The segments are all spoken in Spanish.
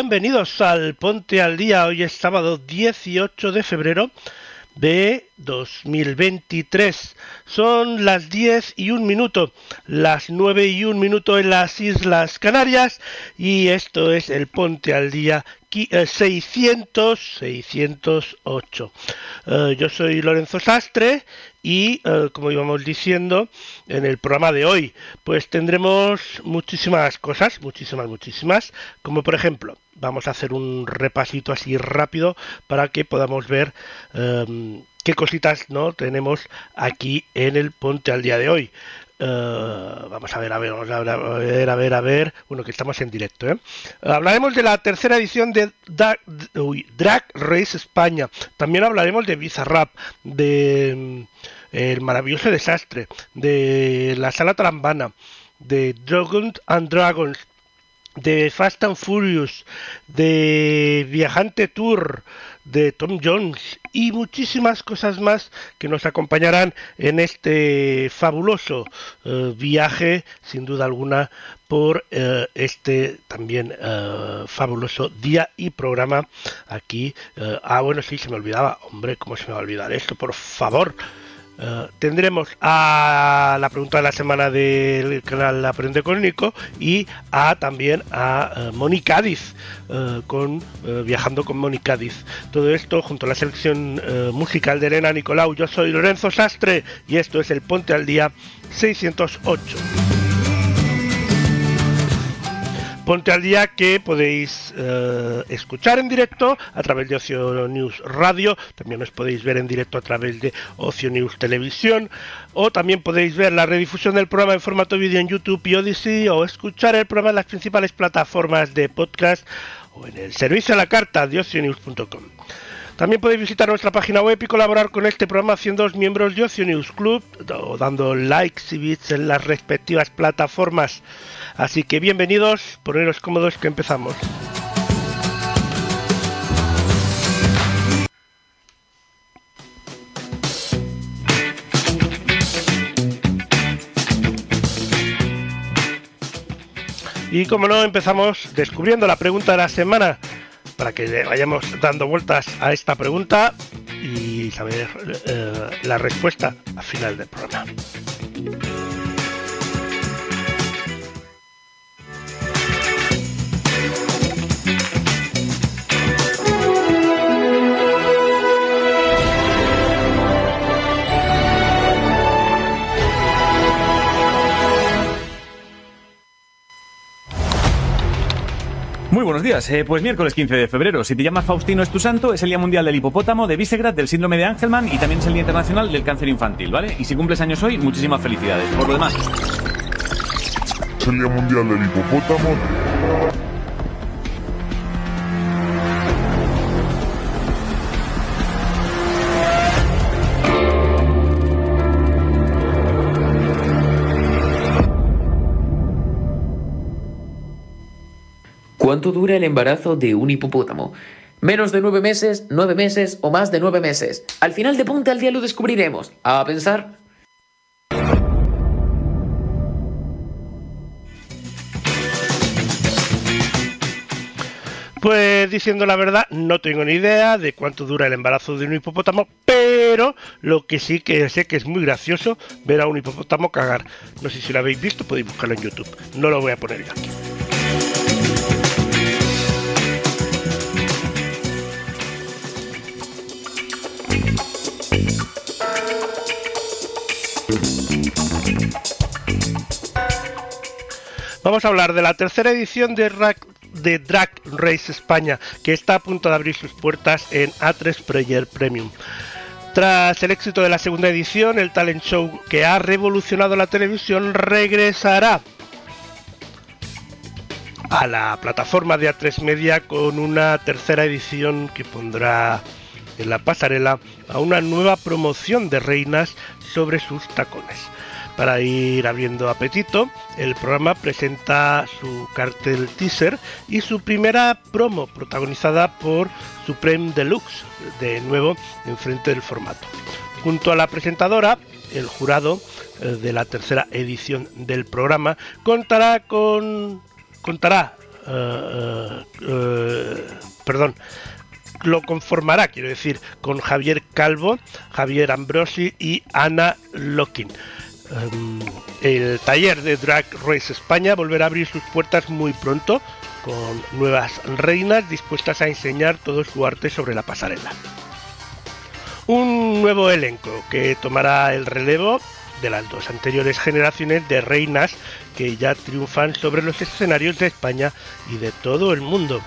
Bienvenidos al Ponte al Día. Hoy es sábado 18 de febrero de 2023. Son las 10 y un minuto, las 9 y un minuto en las Islas Canarias y esto es el Ponte al Día qui- eh, 600 608. Eh, yo soy Lorenzo Sastre y eh, como íbamos diciendo en el programa de hoy, pues tendremos muchísimas cosas, muchísimas, muchísimas, como por ejemplo, vamos a hacer un repasito así rápido para que podamos ver em, qué cositas no tenemos aquí en el Ponte al día de hoy. Eh, vamos a ver, a ver, vamos a ver, a ver, a ver. Bueno, que estamos en directo, ¿eh? Hablaremos de la tercera edición de Drag Race España. También hablaremos de Bizarrap, de mm, El maravilloso desastre, de la sala trambana, de Dragons and Dragons, de Fast and Furious, de Viajante Tour, de Tom Jones y muchísimas cosas más que nos acompañarán en este fabuloso eh, viaje, sin duda alguna, por eh, este también eh, fabuloso día y programa aquí. ah, bueno, sí, se me olvidaba. Hombre, ¿cómo se me va a olvidar esto? Por favor. Eh, tendremos a la pregunta de la semana del canal Aprende con Nico y a también a eh, Moni Cádiz eh, con eh, viajando con Moni Cádiz. Todo esto junto a la selección musical de Elena Nicolau. Yo soy Lorenzo Sastre y esto es el Ponte al Día 608. Ponte al día que podéis eh, escuchar en directo a través de Ocio News Radio, también os podéis ver en directo a través de Ocio News Televisión, o también podéis ver la redifusión del programa en formato vídeo en YouTube y Odyssey, o escuchar el programa en las principales plataformas de podcast o en el servicio a la carta de ocionews.com. También podéis visitar nuestra página web y colaborar con este programa haciendo miembros de Ocio News Club o dando likes y bits en las respectivas plataformas. Así que bienvenidos, poneros cómodos que empezamos. Y como no, empezamos descubriendo la pregunta de la semana para que le vayamos dando vueltas a esta pregunta y saber eh, la respuesta al final del programa. Muy buenos días, eh, pues miércoles 15 de febrero. Si te llamas Faustino es tu santo, es el Día Mundial del Hipopótamo, de Visegrad, del Síndrome de Angelman y también es el Día Internacional del Cáncer Infantil, ¿vale? Y si cumples años hoy, muchísimas felicidades. Por lo demás, Es el Día Mundial del Hipopótamo. ¿Cuánto dura el embarazo de un hipopótamo? Menos de nueve meses, nueve meses o más de nueve meses. Al final de Ponte al Día lo descubriremos. A pensar. Pues diciendo la verdad, no tengo ni idea de cuánto dura el embarazo de un hipopótamo, pero lo que sí que sé que es muy gracioso ver a un hipopótamo cagar. No sé si lo habéis visto, podéis buscarlo en YouTube. No lo voy a poner yo aquí. Vamos a hablar de la tercera edición de, Ra- de Drag Race España, que está a punto de abrir sus puertas en A3 Player Premium. Tras el éxito de la segunda edición, el talent show que ha revolucionado la televisión regresará a la plataforma de A3 Media con una tercera edición que pondrá en la pasarela a una nueva promoción de reinas sobre sus tacones. Para ir abriendo apetito, el programa presenta su cartel teaser y su primera promo protagonizada por Supreme Deluxe, de nuevo enfrente del formato. Junto a la presentadora, el jurado eh, de la tercera edición del programa contará con contará eh, eh, perdón lo conformará, quiero decir, con Javier Calvo, Javier Ambrosi y Ana Locking. Um, el taller de Drag Race España volverá a abrir sus puertas muy pronto con nuevas reinas dispuestas a enseñar todo su arte sobre la pasarela. Un nuevo elenco que tomará el relevo de las dos anteriores generaciones de reinas que ya triunfan sobre los escenarios de España y de todo el mundo.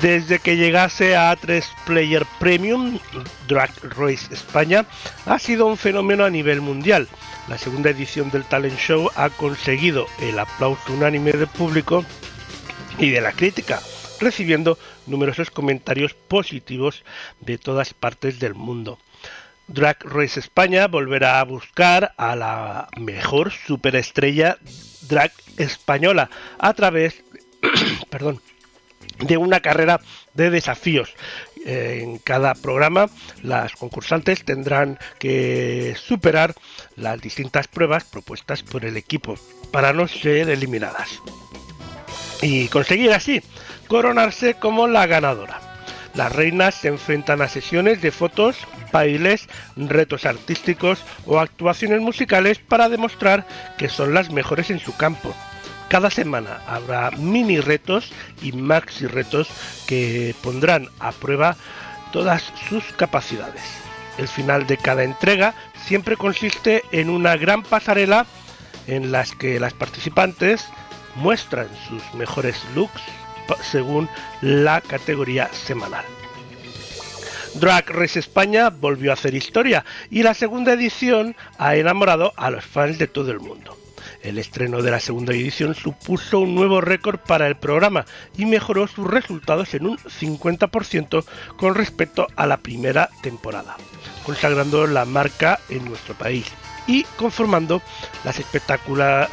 Desde que llegase a A3 Player Premium, Drag Race España ha sido un fenómeno a nivel mundial. La segunda edición del talent show ha conseguido el aplauso unánime del público y de la crítica, recibiendo numerosos comentarios positivos de todas partes del mundo. Drag Race España volverá a buscar a la mejor superestrella drag española a través perdón, de una carrera de desafíos. Eh, en cada programa las concursantes tendrán que superar las distintas pruebas propuestas por el equipo para no ser eliminadas y conseguir así coronarse como la ganadora. Las reinas se enfrentan a sesiones de fotos, bailes, retos artísticos o actuaciones musicales para demostrar que son las mejores en su campo. Cada semana habrá mini retos y maxi retos que pondrán a prueba todas sus capacidades. El final de cada entrega siempre consiste en una gran pasarela en las que las participantes muestran sus mejores looks según la categoría semanal. Drag Race España volvió a hacer historia y la segunda edición ha enamorado a los fans de todo el mundo. El estreno de la segunda edición supuso un nuevo récord para el programa y mejoró sus resultados en un 50% con respecto a la primera temporada, consagrando la marca en nuestro país y conformando las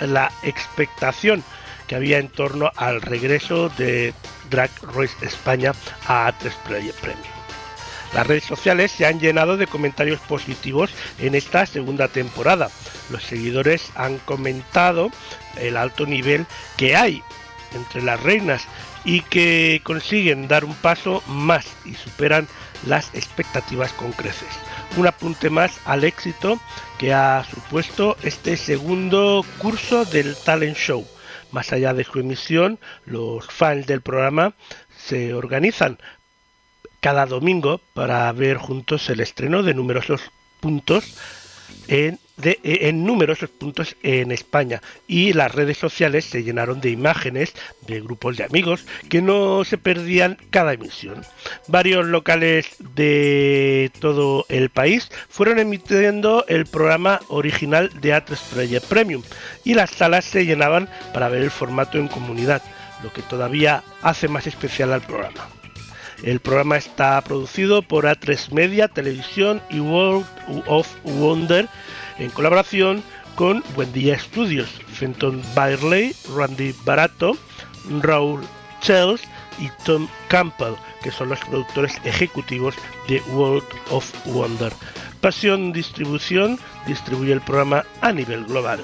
la expectación que había en torno al regreso de Drag Race España a A3 Player Premium. Las redes sociales se han llenado de comentarios positivos en esta segunda temporada. Los seguidores han comentado el alto nivel que hay entre las reinas y que consiguen dar un paso más y superan las expectativas con creces. Un apunte más al éxito que ha supuesto este segundo curso del talent show. Más allá de su emisión, los fans del programa se organizan cada domingo para ver juntos el estreno de numerosos puntos en, en numerosos puntos en España y las redes sociales se llenaron de imágenes de grupos de amigos que no se perdían cada emisión. Varios locales de todo el país fueron emitiendo el programa original de A3 Player Premium y las salas se llenaban para ver el formato en comunidad, lo que todavía hace más especial al programa. El programa está producido por A3 Media, Televisión y World of Wonder en colaboración con Buendía Studios, Fenton Bailey, Randy Barato, Raúl Chels, y Tom Campbell, que son los productores ejecutivos de World of Wonder. Pasión Distribución distribuye el programa a nivel global.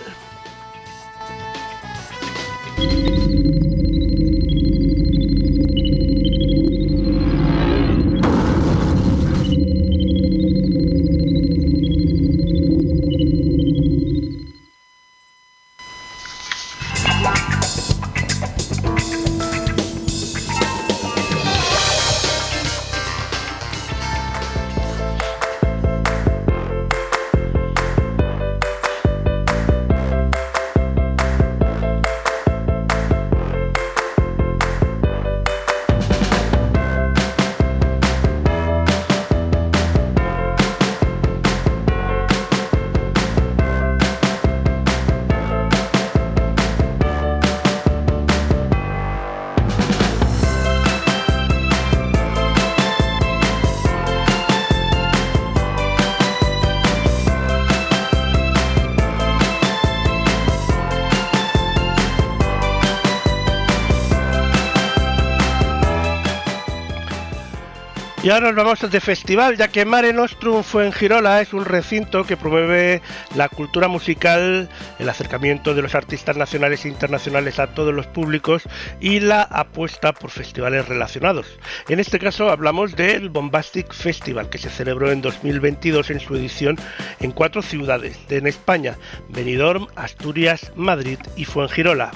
Y ahora nos vamos de festival, ya que Mare Nostrum Fuengirola es un recinto que promueve la cultura musical, el acercamiento de los artistas nacionales e internacionales a todos los públicos y la apuesta por festivales relacionados. En este caso hablamos del Bombastic Festival, que se celebró en 2022 en su edición en cuatro ciudades en España, Benidorm, Asturias, Madrid y Fuengirola.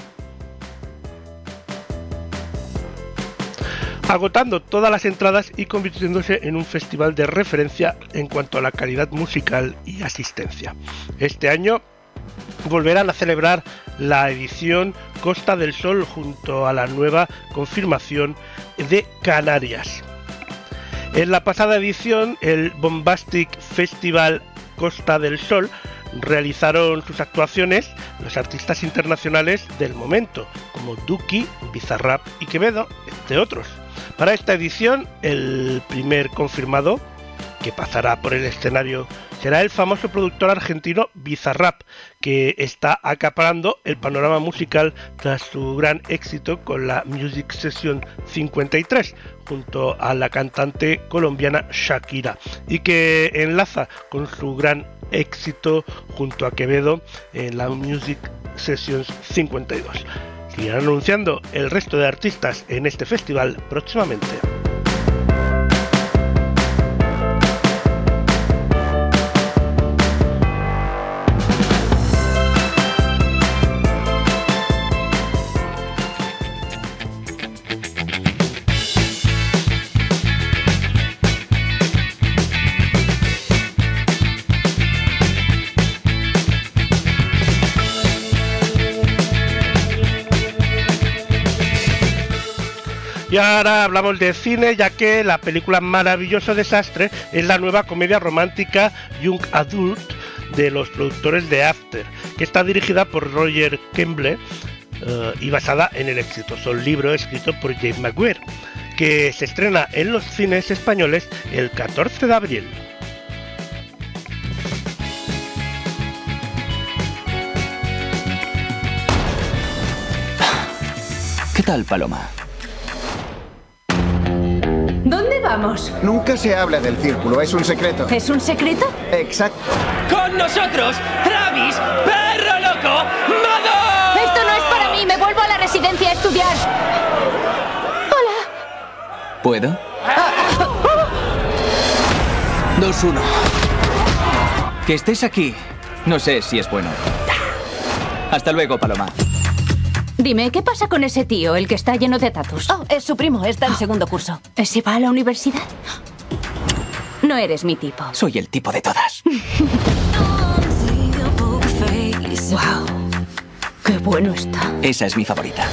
Agotando todas las entradas y convirtiéndose en un festival de referencia en cuanto a la calidad musical y asistencia. Este año volverán a celebrar la edición Costa del Sol junto a la nueva confirmación de Canarias. En la pasada edición, el Bombastic Festival Costa del Sol realizaron sus actuaciones los artistas internacionales del momento, como Duki, Bizarrap y Quevedo, entre otros. Para esta edición, el primer confirmado que pasará por el escenario será el famoso productor argentino Bizarrap, que está acaparando el panorama musical tras su gran éxito con la Music Session 53, junto a la cantante colombiana Shakira, y que enlaza con su gran éxito junto a Quevedo en la Music Sessions 52 irán anunciando el resto de artistas en este festival próximamente. Y ahora hablamos de cine, ya que la película Maravilloso Desastre es la nueva comedia romántica Young Adult de los productores de After, que está dirigida por Roger Kemble eh, y basada en el exitoso libro escrito por James McGuire, que se estrena en los cines españoles el 14 de abril. ¿Qué tal, Paloma? ¿Dónde vamos? Nunca se habla del círculo, es un secreto. ¿Es un secreto? Exacto. ¡Con nosotros, Travis, perro loco, Mado! Esto no es para mí, me vuelvo a la residencia a estudiar. Hola. ¿Puedo? 2-1. Que estés aquí. No sé si es bueno. Hasta luego, Paloma. Dime, ¿qué pasa con ese tío, el que está lleno de tatus? Oh, es su primo, está en segundo curso. ¿Ese va a la universidad? No eres mi tipo. Soy el tipo de todas. wow. Qué bueno está. Esa es mi favorita.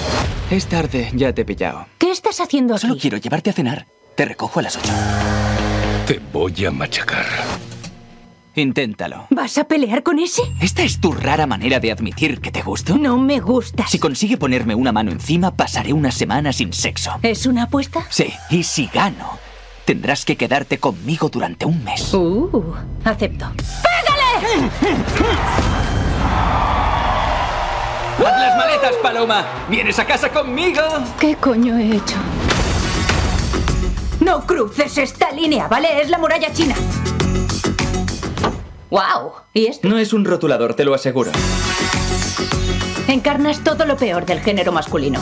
Es tarde, ya te he pillado. ¿Qué estás haciendo aquí? Solo quiero llevarte a cenar. Te recojo a las 8. Te voy a machacar. Inténtalo. ¿Vas a pelear con ese? ¿Esta es tu rara manera de admitir que te gusto? No me gustas. Si consigue ponerme una mano encima, pasaré una semana sin sexo. ¿Es una apuesta? Sí, y si gano, tendrás que quedarte conmigo durante un mes. Uh, acepto. ¡Pégale! ¡Haz las maletas, Paloma! ¿Vienes a casa conmigo? ¿Qué coño he hecho? No cruces esta línea, ¿vale? Es la muralla china. ¡Wow! ¿Y esto? No es un rotulador, te lo aseguro. Encarnas todo lo peor del género masculino.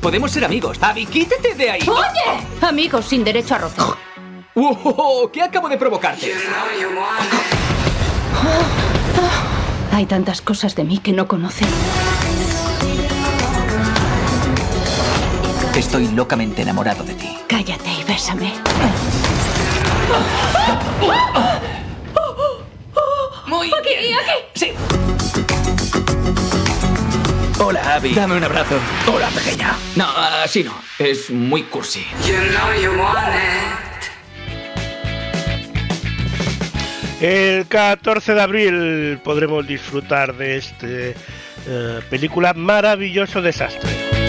Podemos ser amigos. Abby, quítate de ahí. ¡Oye! Amigos sin derecho a roce. ¡Oh! ¿Qué acabo de provocarte? Hay tantas cosas de mí que no conocen. Estoy locamente enamorado de ti. Cállate y bésame. Muy bien. aquí. Sí. Hola, Abby. Dame un abrazo. Hola, pequeña. No, así no. Es muy cursi. El 14 de abril podremos disfrutar de esta película Maravilloso Desastre.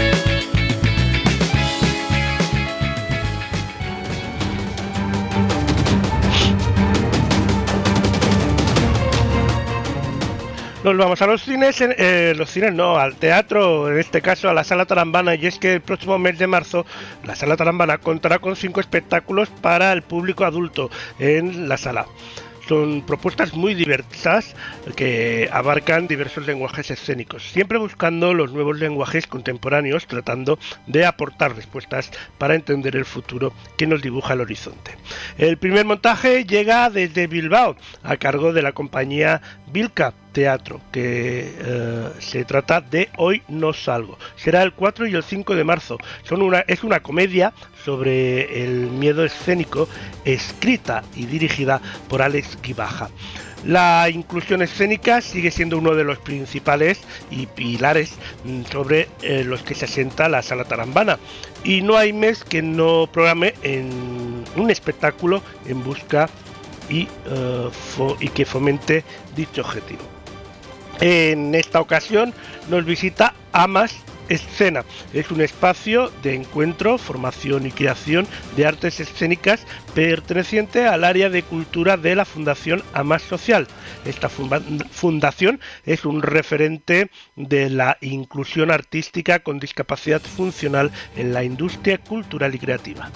Nos vamos a los cines, eh, los cines no, al teatro, en este caso a la Sala Tarambana, y es que el próximo mes de marzo la Sala Tarambana contará con cinco espectáculos para el público adulto en la sala. Son propuestas muy diversas que abarcan diversos lenguajes escénicos, siempre buscando los nuevos lenguajes contemporáneos, tratando de aportar respuestas para entender el futuro que nos dibuja el horizonte. El primer montaje llega desde Bilbao, a cargo de la compañía Vilca Teatro, que eh, se trata de Hoy no salgo. Será el 4 y el 5 de marzo. Son una, es una comedia sobre el miedo escénico, escrita y dirigida por Alex Gibaja. La inclusión escénica sigue siendo uno de los principales y pilares mm, sobre eh, los que se asienta la sala tarambana. Y no hay mes que no programe en un espectáculo en busca y, uh, y que fomente dicho objetivo. En esta ocasión nos visita Amas Escena. Es un espacio de encuentro, formación y creación de artes escénicas perteneciente al área de cultura de la Fundación Amas Social. Esta fundación es un referente de la inclusión artística con discapacidad funcional en la industria cultural y creativa.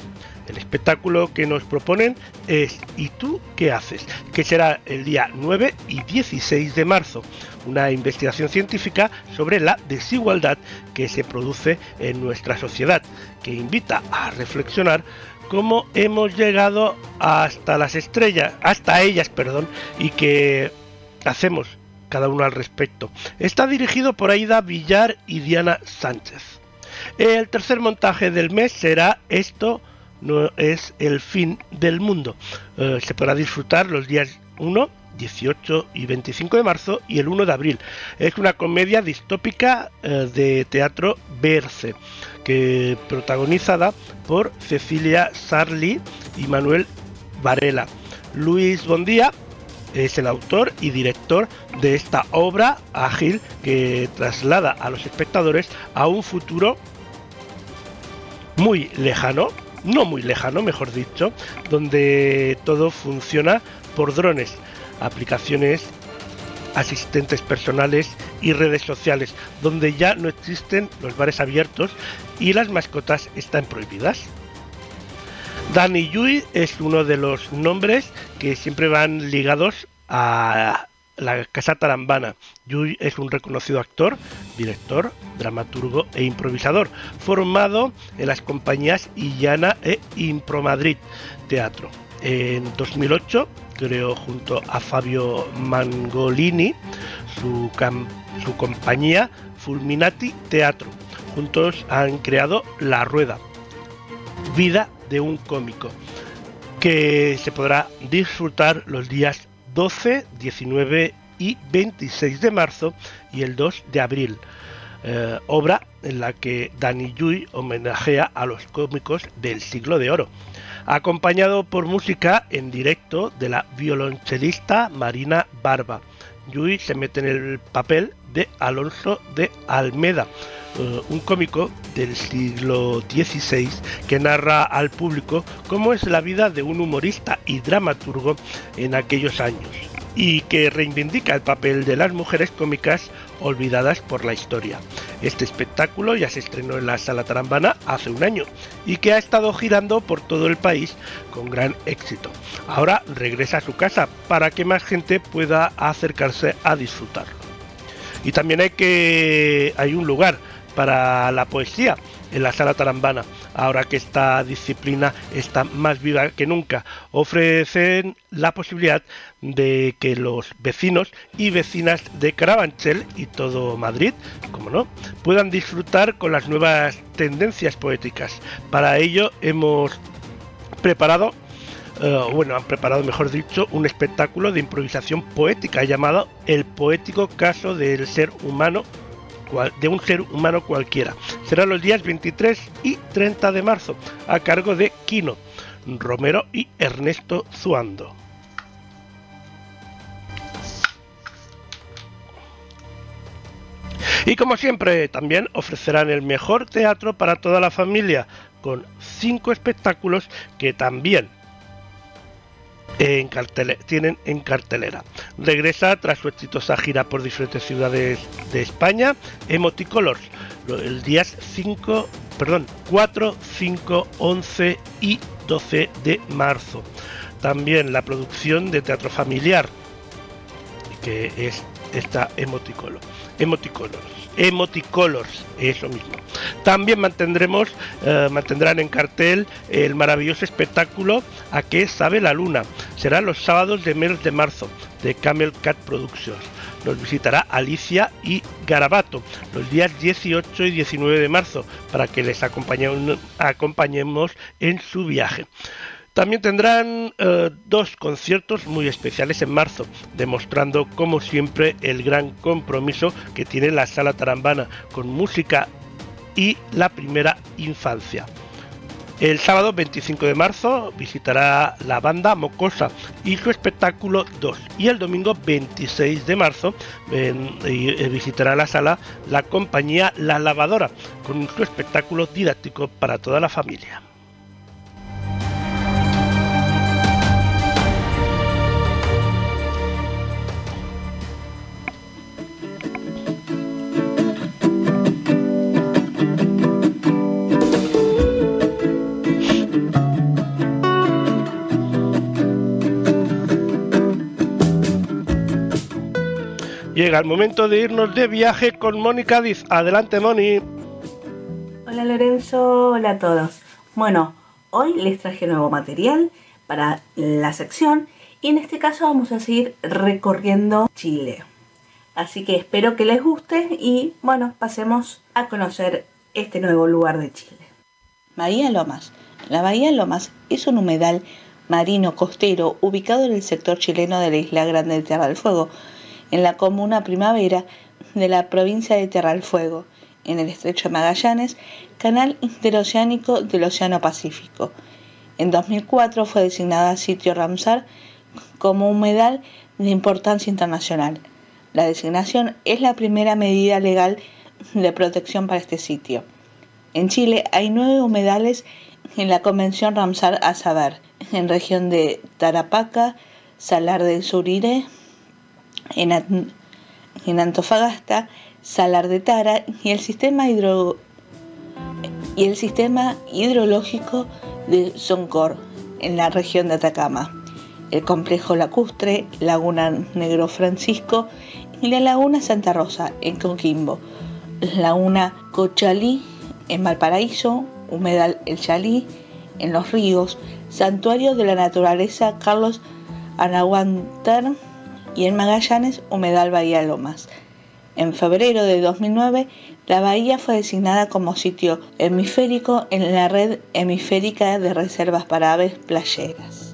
El espectáculo que nos proponen es ¿Y tú qué haces? que será el día 9 y 16 de marzo. Una investigación científica sobre la desigualdad que se produce en nuestra sociedad, que invita a reflexionar cómo hemos llegado hasta las estrellas, hasta ellas, perdón, y que hacemos cada uno al respecto. Está dirigido por Aida Villar y Diana Sánchez. El tercer montaje del mes será Esto no es el fin del mundo. Eh, se podrá disfrutar los días 1, 18 y 25 de marzo y el 1 de abril. Es una comedia distópica eh, de teatro Berce, que protagonizada por Cecilia Sarli y Manuel Varela. Luis Bondía es el autor y director de esta obra ágil que traslada a los espectadores a un futuro muy lejano, no muy lejano, mejor dicho, donde todo funciona por drones, aplicaciones, asistentes personales y redes sociales, donde ya no existen los bares abiertos y las mascotas están prohibidas. Danny Yui es uno de los nombres que siempre van ligados a la Casa Tarambana. Yui es un reconocido actor, director, dramaturgo e improvisador, formado en las compañías Illana e Impromadrid Teatro. En 2008 creó junto a Fabio Mangolini su, su compañía Fulminati Teatro. Juntos han creado La Rueda, Vida de un cómico, que se podrá disfrutar los días 12, 19 y 26 de marzo y el 2 de abril. Eh, obra en la que Danny Yui homenajea a los cómicos del siglo de oro, acompañado por música en directo de la violonchelista Marina Barba. Yui se mete en el papel de Alonso de Almeda, uh, un cómico del siglo XVI que narra al público cómo es la vida de un humorista y dramaturgo en aquellos años y que reivindica el papel de las mujeres cómicas olvidadas por la historia. Este espectáculo ya se estrenó en la Sala Tarambana hace un año y que ha estado girando por todo el país con gran éxito. Ahora regresa a su casa para que más gente pueda acercarse a disfrutarlo. Y también hay que hay un lugar para la poesía en la sala tarambana, ahora que esta disciplina está más viva que nunca. Ofrecen la posibilidad de que los vecinos y vecinas de Carabanchel y todo Madrid, como no, puedan disfrutar con las nuevas tendencias poéticas. Para ello hemos preparado eh, bueno, han preparado, mejor dicho, un espectáculo de improvisación poética llamado El poético caso del ser humano de un ser humano cualquiera. Será los días 23 y 30 de marzo, a cargo de Quino, Romero y Ernesto Zuando. Y como siempre, también ofrecerán el mejor teatro para toda la familia, con cinco espectáculos que también en tienen en cartelera. Regresa tras su exitosa gira por diferentes ciudades de España, Emoticolors, el días 5, perdón, 4, 5, 11 y 12 de marzo. También la producción de teatro familiar, que es esta Emoticolor. Emoticolors. Emoticolors, eso mismo. También mantendremos, eh, mantendrán en cartel el maravilloso espectáculo A qué sabe la luna. Será los sábados de mes de marzo de Camel Cat Productions. Nos visitará Alicia y Garabato los días 18 y 19 de marzo para que les acompañemos en su viaje. También tendrán eh, dos conciertos muy especiales en marzo, demostrando como siempre el gran compromiso que tiene la sala tarambana con música y la primera infancia. El sábado 25 de marzo visitará la banda Mocosa y su espectáculo 2. Y el domingo 26 de marzo eh, visitará la sala la compañía La Lavadora con su espectáculo didáctico para toda la familia. Llega el momento de irnos de viaje con Mónica Diz. Adelante, Moni. Hola Lorenzo, hola a todos. Bueno, hoy les traje nuevo material para la sección y en este caso vamos a seguir recorriendo Chile. Así que espero que les guste y bueno, pasemos a conocer este nuevo lugar de Chile. Bahía Lomas. La Bahía Lomas es un humedal marino costero ubicado en el sector chileno de la isla Grande de Tierra del Fuego, en la comuna Primavera de la provincia de Tierra del Fuego, en el estrecho de Magallanes, canal interoceánico del Océano Pacífico. En 2004 fue designada sitio Ramsar como humedal de importancia internacional. La designación es la primera medida legal de protección para este sitio. En Chile hay nueve humedales en la Convención Ramsar a saber, en región de Tarapaca, Salar del Surire, en, Antofagasta, Salar de Tara y el sistema hidro, y el sistema hidrológico de Soncor en la región de Atacama, el complejo lacustre, Laguna Negro Francisco y la Laguna Santa Rosa en Coquimbo, Laguna Cochalí en Valparaíso, Humedal El Chalí en Los Ríos, Santuario de la Naturaleza Carlos Anahuantar y en Magallanes, Humedal Bahía Lomas. En febrero de 2009, la bahía fue designada como sitio hemisférico en la red hemisférica de reservas para aves playeras.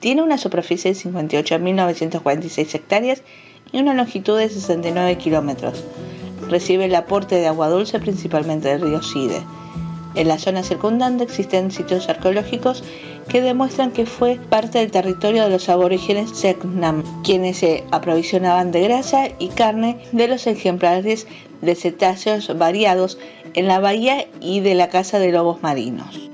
Tiene una superficie de 58.946 hectáreas y una longitud de 69 kilómetros. Recibe el aporte de agua dulce principalmente del río Side. En la zona circundante existen sitios arqueológicos que demuestran que fue parte del territorio de los aborígenes Selknam, quienes se aprovisionaban de grasa y carne de los ejemplares de cetáceos variados en la bahía y de la caza de lobos marinos.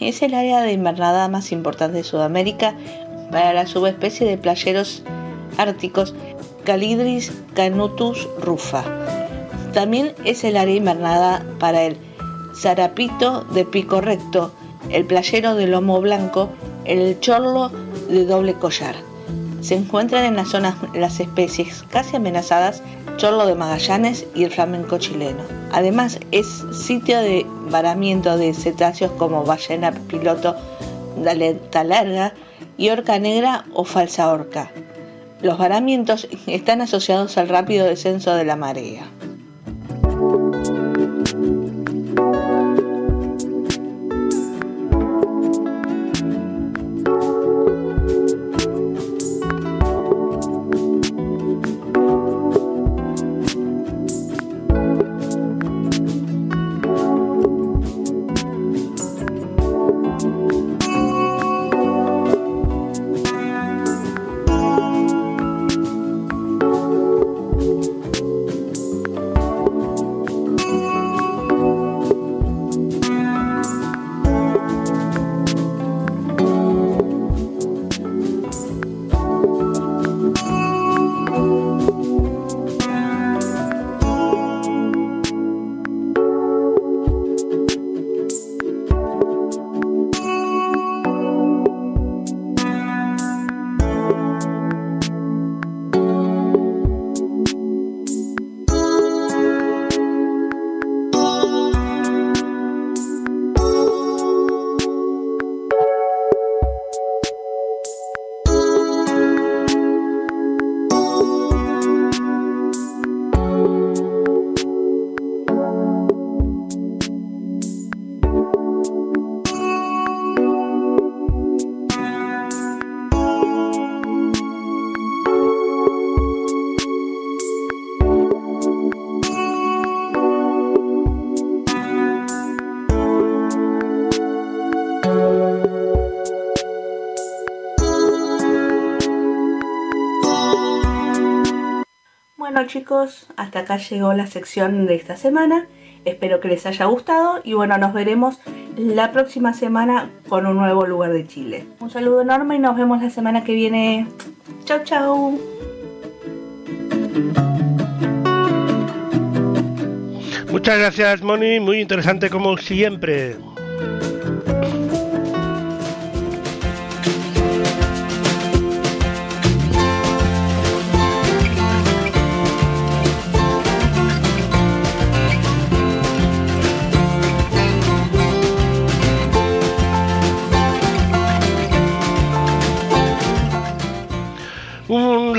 Es el área de invernada más importante de Sudamérica para la subespecie de playeros árticos Calidris canutus rufa. También es el área invernada para el zarapito de pico recto, el playero de lomo blanco, el chorlo de doble collar. Se encuentran en las zonas las especies casi amenazadas chorlo de Magallanes y el flamenco chileno. Además es sitio de varamiento de cetáceos como ballena piloto de aleta larga y orca negra o falsa orca. Los varamientos están asociados al rápido descenso de la marea. Chicos, hasta acá llegó la sección de esta semana. Espero que les haya gustado y bueno, nos veremos la próxima semana con un nuevo lugar de Chile. Un saludo enorme y nos vemos la semana que viene. Chau chau. Muchas gracias Moni, muy interesante como siempre.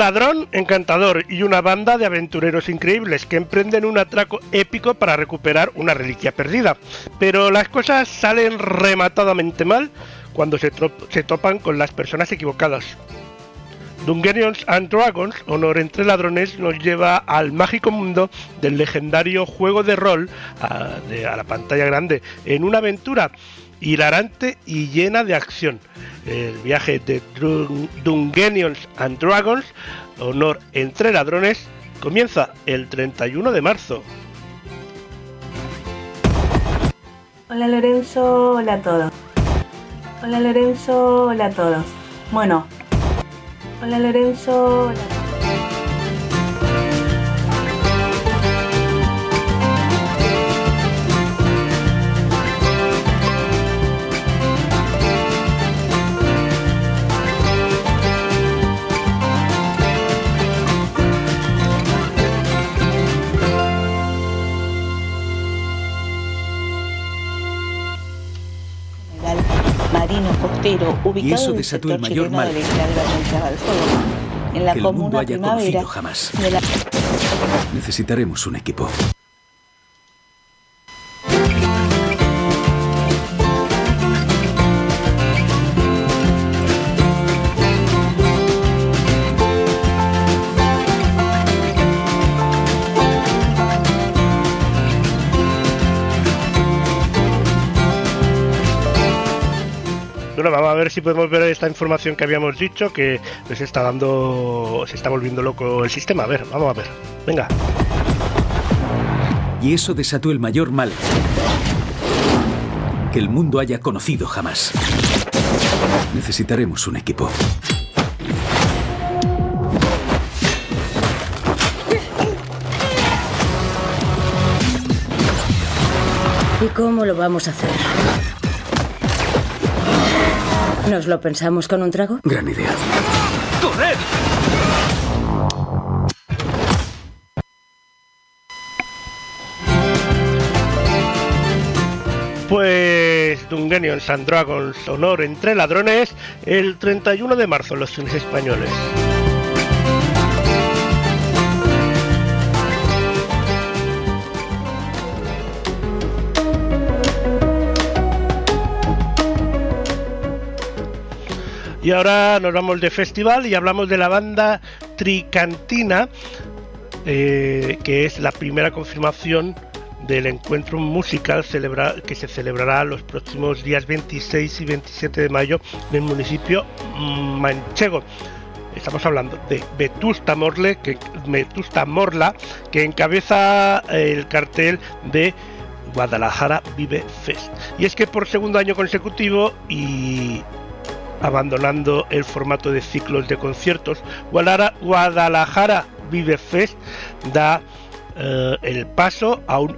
Ladrón encantador y una banda de aventureros increíbles que emprenden un atraco épico para recuperar una reliquia perdida. Pero las cosas salen rematadamente mal cuando se, topan con las personas equivocadas. Dungeons and Dragons, Honor entre Ladrones, nos lleva al mágico mundo del legendario juego de rol a, de, a la pantalla grande en una aventura hilarante y llena de acción. El viaje de Dungeons and Dragons, Honor entre Ladrones, comienza el 31 de marzo. Hola Lorenzo, hola a todos. Hola Lorenzo, hola a todos. Bueno, hola Lorenzo, hola costero ubicado Y eso el desató el mayor mal. de la isla de la del Fuego, en la que el mundo haya conocido jamás. la Necesitaremos un equipo. Ver si podemos ver esta información que habíamos dicho, que les está dando, se está volviendo loco el sistema. A ver, vamos a ver. Venga. Y eso desató el mayor mal que el mundo haya conocido jamás. Necesitaremos un equipo. ¿Y cómo lo vamos a hacer? ¿Nos lo pensamos con un trago? Gran idea. ¡Corred! Pues Dungeons and Dragons Honor entre Ladrones el 31 de marzo en los cines españoles. Y ahora nos vamos de festival y hablamos de la banda Tricantina, eh, que es la primera confirmación del encuentro musical celebra- que se celebrará los próximos días 26 y 27 de mayo en el municipio manchego. Estamos hablando de Vetusta Morle, que, Vetusta Morla, que encabeza el cartel de Guadalajara Vive Fest. Y es que por segundo año consecutivo y abandonando el formato de ciclos de conciertos, Guadalajara, Vive Fest da eh, el paso a un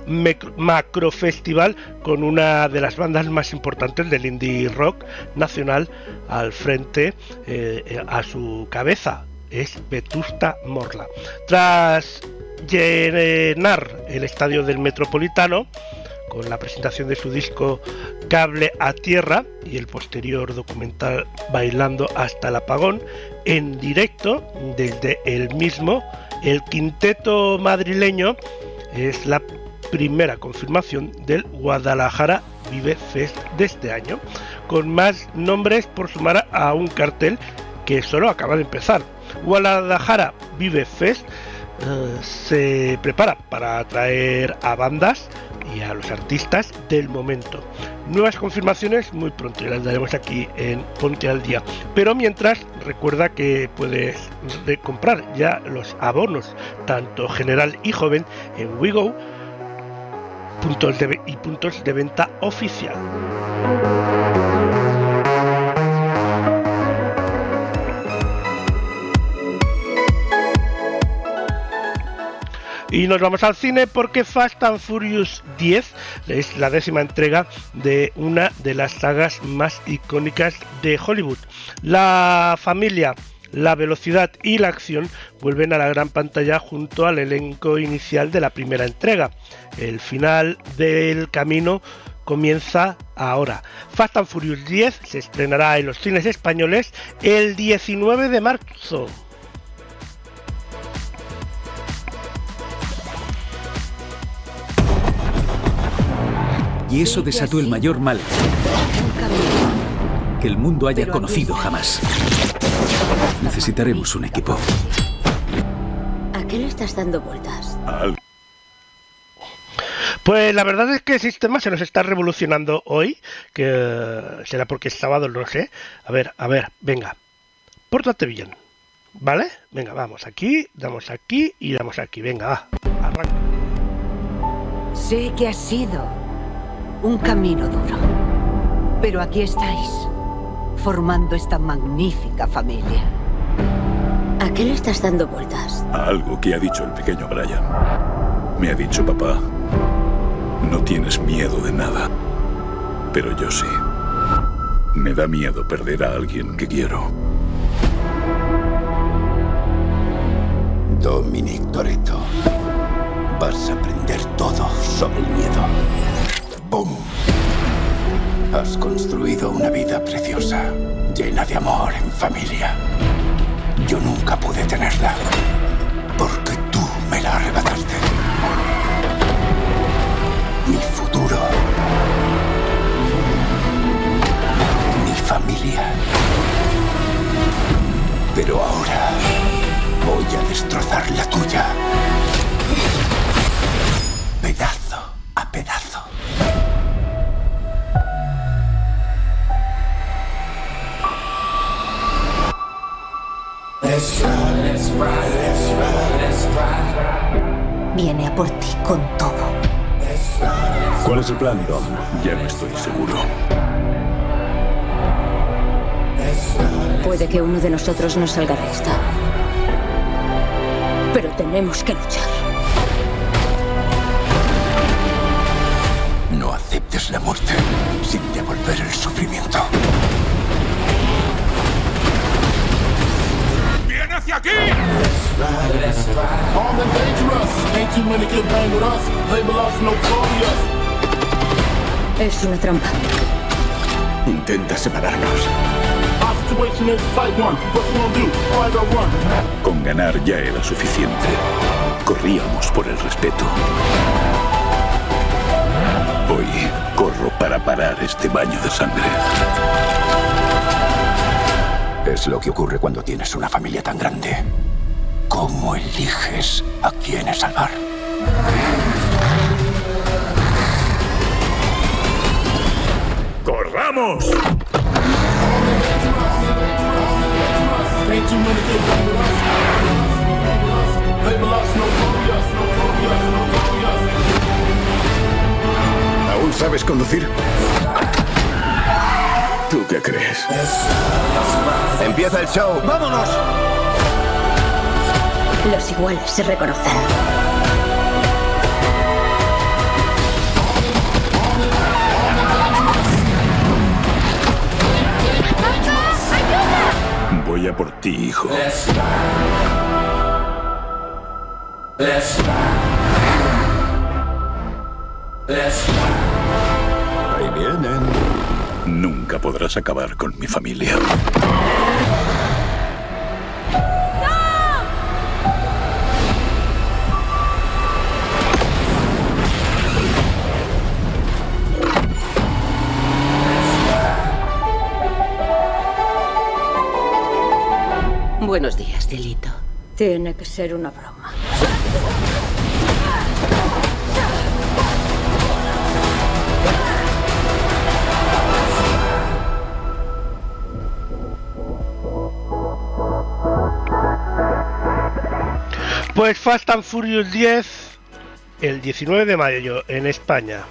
macro festival con una de las bandas más importantes del indie rock nacional al frente eh, a su cabeza. Es Vetusta Morla. Tras llenar el estadio del Metropolitano con la presentación de su disco Cable a Tierra y el posterior documental Bailando hasta el apagón en directo desde el mismo. El quinteto madrileño es la primera confirmación del Guadalajara Vive Fest de este año con más nombres por sumar a un cartel que solo acaba de empezar. Guadalajara Vive Fest eh, se prepara para atraer a bandas y a los artistas del momento. Nuevas confirmaciones muy pronto las daremos aquí en Ponte al Día. Pero mientras, recuerda que puedes comprar ya los abonos, tanto general y joven, en WeGo puntos de, y puntos de venta oficial. Y nos vamos al cine porque Fast and Furious 10 es la décima entrega de una de las sagas más icónicas de Hollywood. La familia, la velocidad y la acción vuelven a la gran pantalla junto al elenco inicial de la primera entrega. El final del camino comienza ahora. Fast and Furious 10 se estrenará en los cines españoles el 19 de marzo. Y eso desató el mayor mal que el mundo haya conocido jamás. Necesitaremos un equipo. ¿A qué le estás dando vueltas? Pues la verdad es que el sistema se nos está revolucionando hoy, que será porque es sábado, no sé. A ver, a ver, venga, pórtate bien, ¿vale? Venga, vamos aquí, damos aquí y damos aquí. Venga, va, arranca. Sé que ha sido un camino duro, pero aquí estáis, formando esta magnífica familia. ¿A qué le estás dando vueltas? A algo que ha dicho el pequeño Brian. Me ha dicho, papá, no tienes miedo de nada. Pero yo sí. Me da miedo perder a alguien que quiero. Dominic Toretto, vas a aprender todo sobre el miedo. Has construido una vida preciosa, llena de amor en familia. Yo nunca pude tenerla, porque tú me la arrebataste. Mi futuro. Mi familia. Pero ahora voy a destrozar la tuya. Pedazo a pedazo. Viene a por ti con todo. ¿Cuál es el plan, Dom? Ya no estoy seguro. Puede que uno de nosotros no salga de esta. Pero tenemos que luchar. La muerte sin devolver el sufrimiento. ¡Viene hacia aquí! Es una trampa. Intenta separarnos. Con ganar ya era suficiente. Corríamos por el respeto. Hoy para parar este baño de sangre. Es lo que ocurre cuando tienes una familia tan grande. ¿Cómo eliges a quiénes salvar? ¡Corramos! Sabes conducir? ¿Tú qué crees? Empieza el show. ¡Vámonos! Los iguales se reconocen. Voy a por ti, hijo. Ahí vienen. Nunca podrás acabar con mi familia. Buenos días, Delito. Tiene que ser una broma. Pues Fast and Furious 10 el 19 de mayo en España.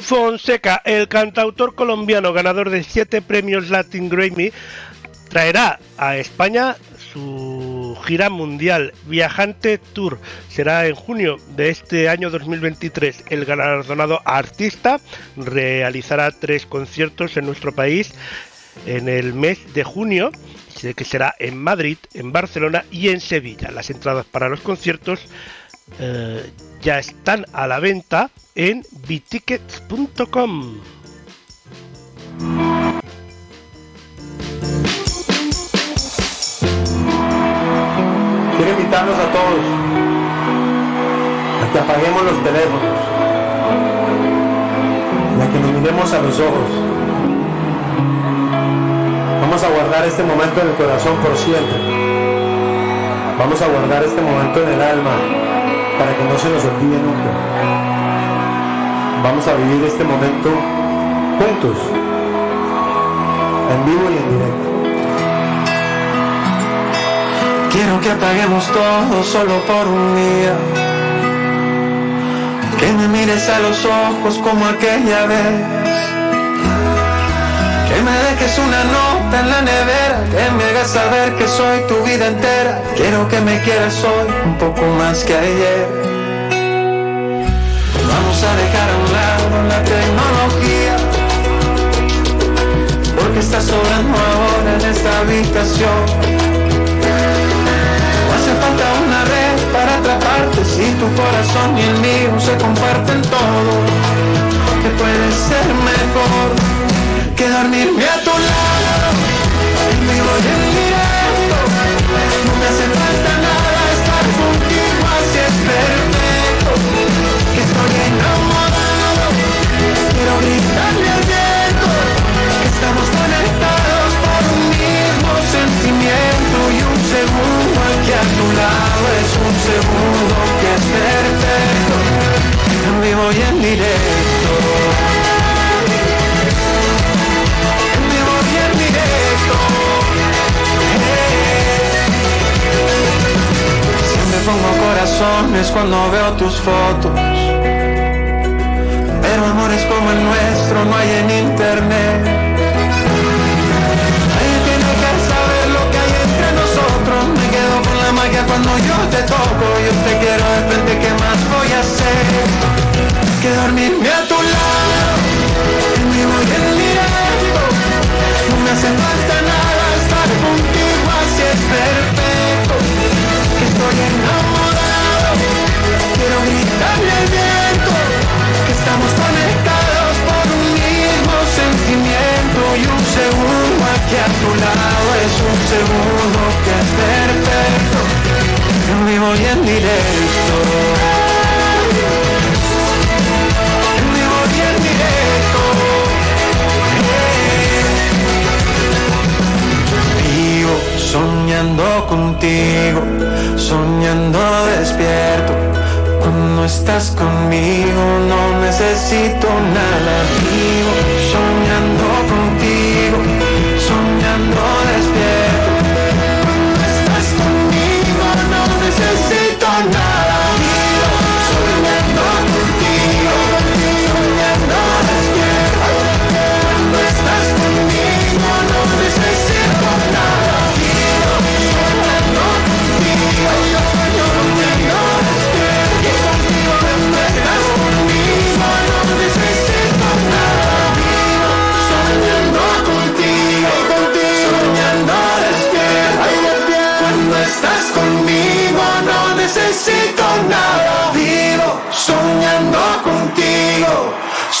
Fonseca, el cantautor colombiano ganador de siete premios Latin Grammy, traerá a España su gira mundial Viajante Tour. Será en junio de este año 2023. El galardonado artista realizará tres conciertos en nuestro país en el mes de junio, que será en Madrid, en Barcelona y en Sevilla. Las entradas para los conciertos eh, ya están a la venta en bitickets.com. A todos a que apaguemos los teléfonos a que nos miremos a los ojos. Vamos a guardar este momento en el corazón por siempre. Vamos a guardar este momento en el alma para que no se nos olvide nunca. Vamos a vivir este momento juntos, en vivo y en directo. Quiero que apaguemos todo solo por un día. Que me mires a los ojos como aquella vez. Que me dejes una nota en la nevera. Que me hagas saber que soy tu vida entera. Quiero que me quieras hoy un poco más que ayer. Vamos a dejar a un lado la tecnología. Porque está sobrando ahora en esta habitación Si tu corazón y el mío se comparten todo Que puede ser mejor Que dormirme a tu lado vivo en es un segundo que es perfecto. En vivo y en directo. En vivo y en directo. Siempre pongo corazones cuando veo tus fotos. Pero amores como el nuestro no hay en internet la magia cuando yo te toco Yo te quiero de frente, ¿qué más voy a hacer? Que dormirme a tu lado En vivo y en directo No me hace falta nada estar contigo Así es perfecto estoy enamorado Quiero gritarle al viento Que estamos conectados aquí a tu lado es un segundo que es perfecto En vivo y en directo. Vivo y directo. Vivo soñando contigo Soñando despierto. Cuando estás conmigo no necesito nada. Vivo soñando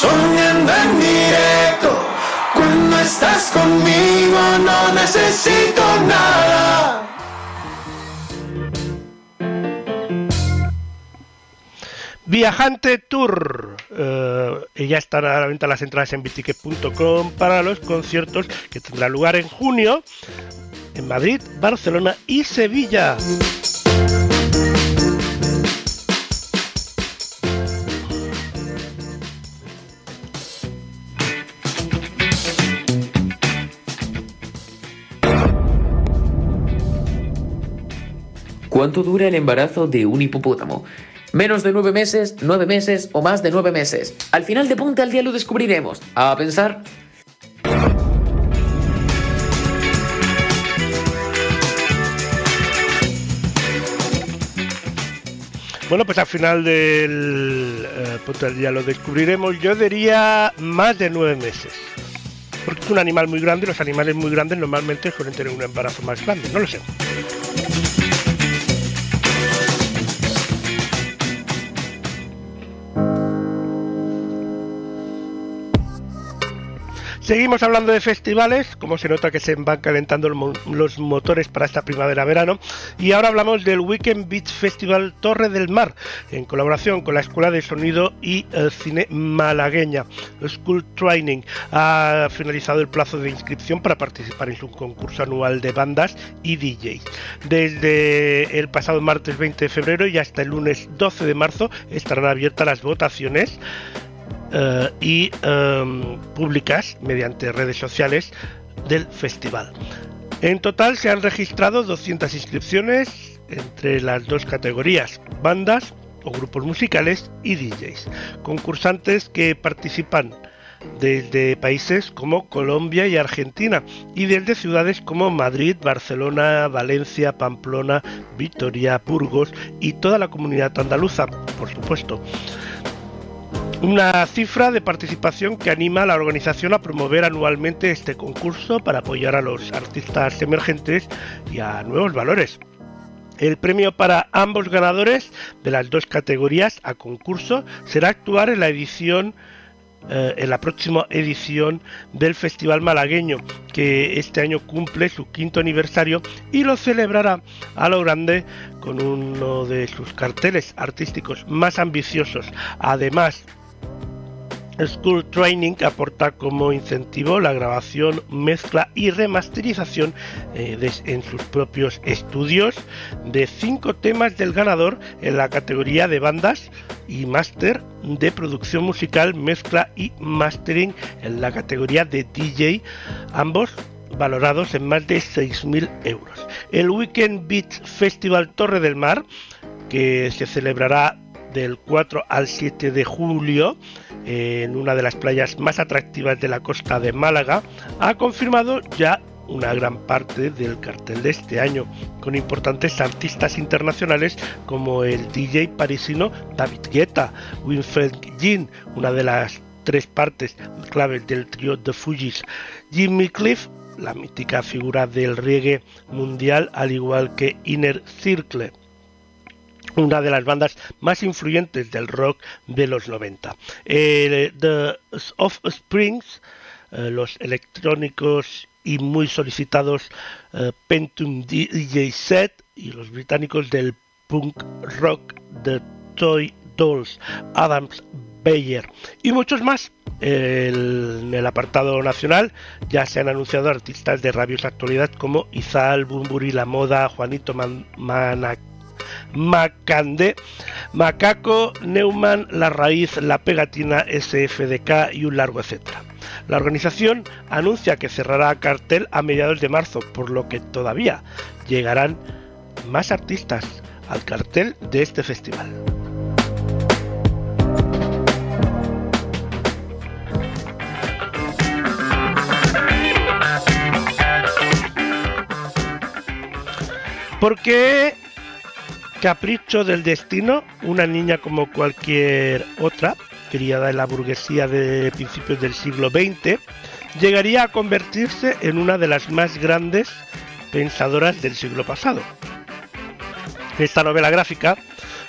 soñando en directo Cuando estás conmigo no necesito nada Viajante Tour. Y ya están a la venta las entradas en biticket.com para los conciertos que tendrán lugar en junio en Madrid, Barcelona y Sevilla. ¿Cuánto dura el embarazo de un hipopótamo? Menos de nueve meses, nueve meses o más de nueve meses. Al final de Punta al Día lo descubriremos. A pensar. Bueno, pues al final del eh, punto del día lo descubriremos. Yo diría más de nueve meses. Porque es un animal muy grande y los animales muy grandes normalmente suelen tener un embarazo más grande. No lo sé. Seguimos hablando de festivales, como se nota que se van calentando los motores para esta primavera-verano, y ahora hablamos del Weekend Beach Festival Torre del Mar, en colaboración con la Escuela de Sonido y el Cine Malagueña. School Training ha finalizado el plazo de inscripción para participar en su concurso anual de bandas y DJs. Desde el pasado martes 20 de febrero y hasta el lunes 12 de marzo estarán abiertas las votaciones eh, y em, públicas mediante redes sociales del festival. En total se han registrado 200 inscripciones entre las dos categorías, bandas o grupos musicales y DJs, concursantes que participan desde países como Colombia y Argentina y desde ciudades como Madrid, Barcelona, Valencia, Pamplona, Vitoria, Burgos y toda la comunidad andaluza, por supuesto. Una cifra de participación que anima a la organización a promover anualmente este concurso para apoyar a los artistas emergentes y a nuevos valores. El premio para ambos ganadores de las dos categorías a concurso será actuar en la edición eh, en la próxima edición del Festival Malagueño, que este año cumple su quinto aniversario y lo celebrará a lo grande con uno de sus carteles artísticos más ambiciosos. Además, School Training aporta como incentivo la grabación, mezcla y remasterización eh, en sus propios estudios de cinco temas del ganador en la categoría de bandas y máster de producción musical, mezcla y mastering en la categoría de DJ, ambos valorados en más de 6.000 euros. El Weekend Beach Festival Torre del Mar, que se celebrará del 4 al 7 de julio en una de las playas más atractivas de la costa de Málaga, ha confirmado ya una gran parte del cartel de este año, con importantes artistas internacionales como el DJ parisino David Guetta, Winfield Jean, una de las tres partes claves del trío de Fujis, Jimmy Cliff, la mítica figura del reggae mundial, al igual que Inner Circle una de las bandas más influyentes del rock de los 90. The of Springs, eh, los electrónicos y muy solicitados eh, Pentum DJ Set y los británicos del punk rock The Toy Dolls, Adams Bayer y muchos más. en el apartado nacional ya se han anunciado artistas de rabiosa actualidad como Izal, Bumburi, La Moda, Juanito Man Macandé, Macaco, Neumann, La Raíz, La Pegatina, SFDK y un largo etcétera. La organización anuncia que cerrará cartel a mediados de marzo, por lo que todavía llegarán más artistas al cartel de este festival. ¿Por qué Capricho del destino, una niña como cualquier otra, criada en la burguesía de principios del siglo XX, llegaría a convertirse en una de las más grandes pensadoras del siglo pasado. En esta novela gráfica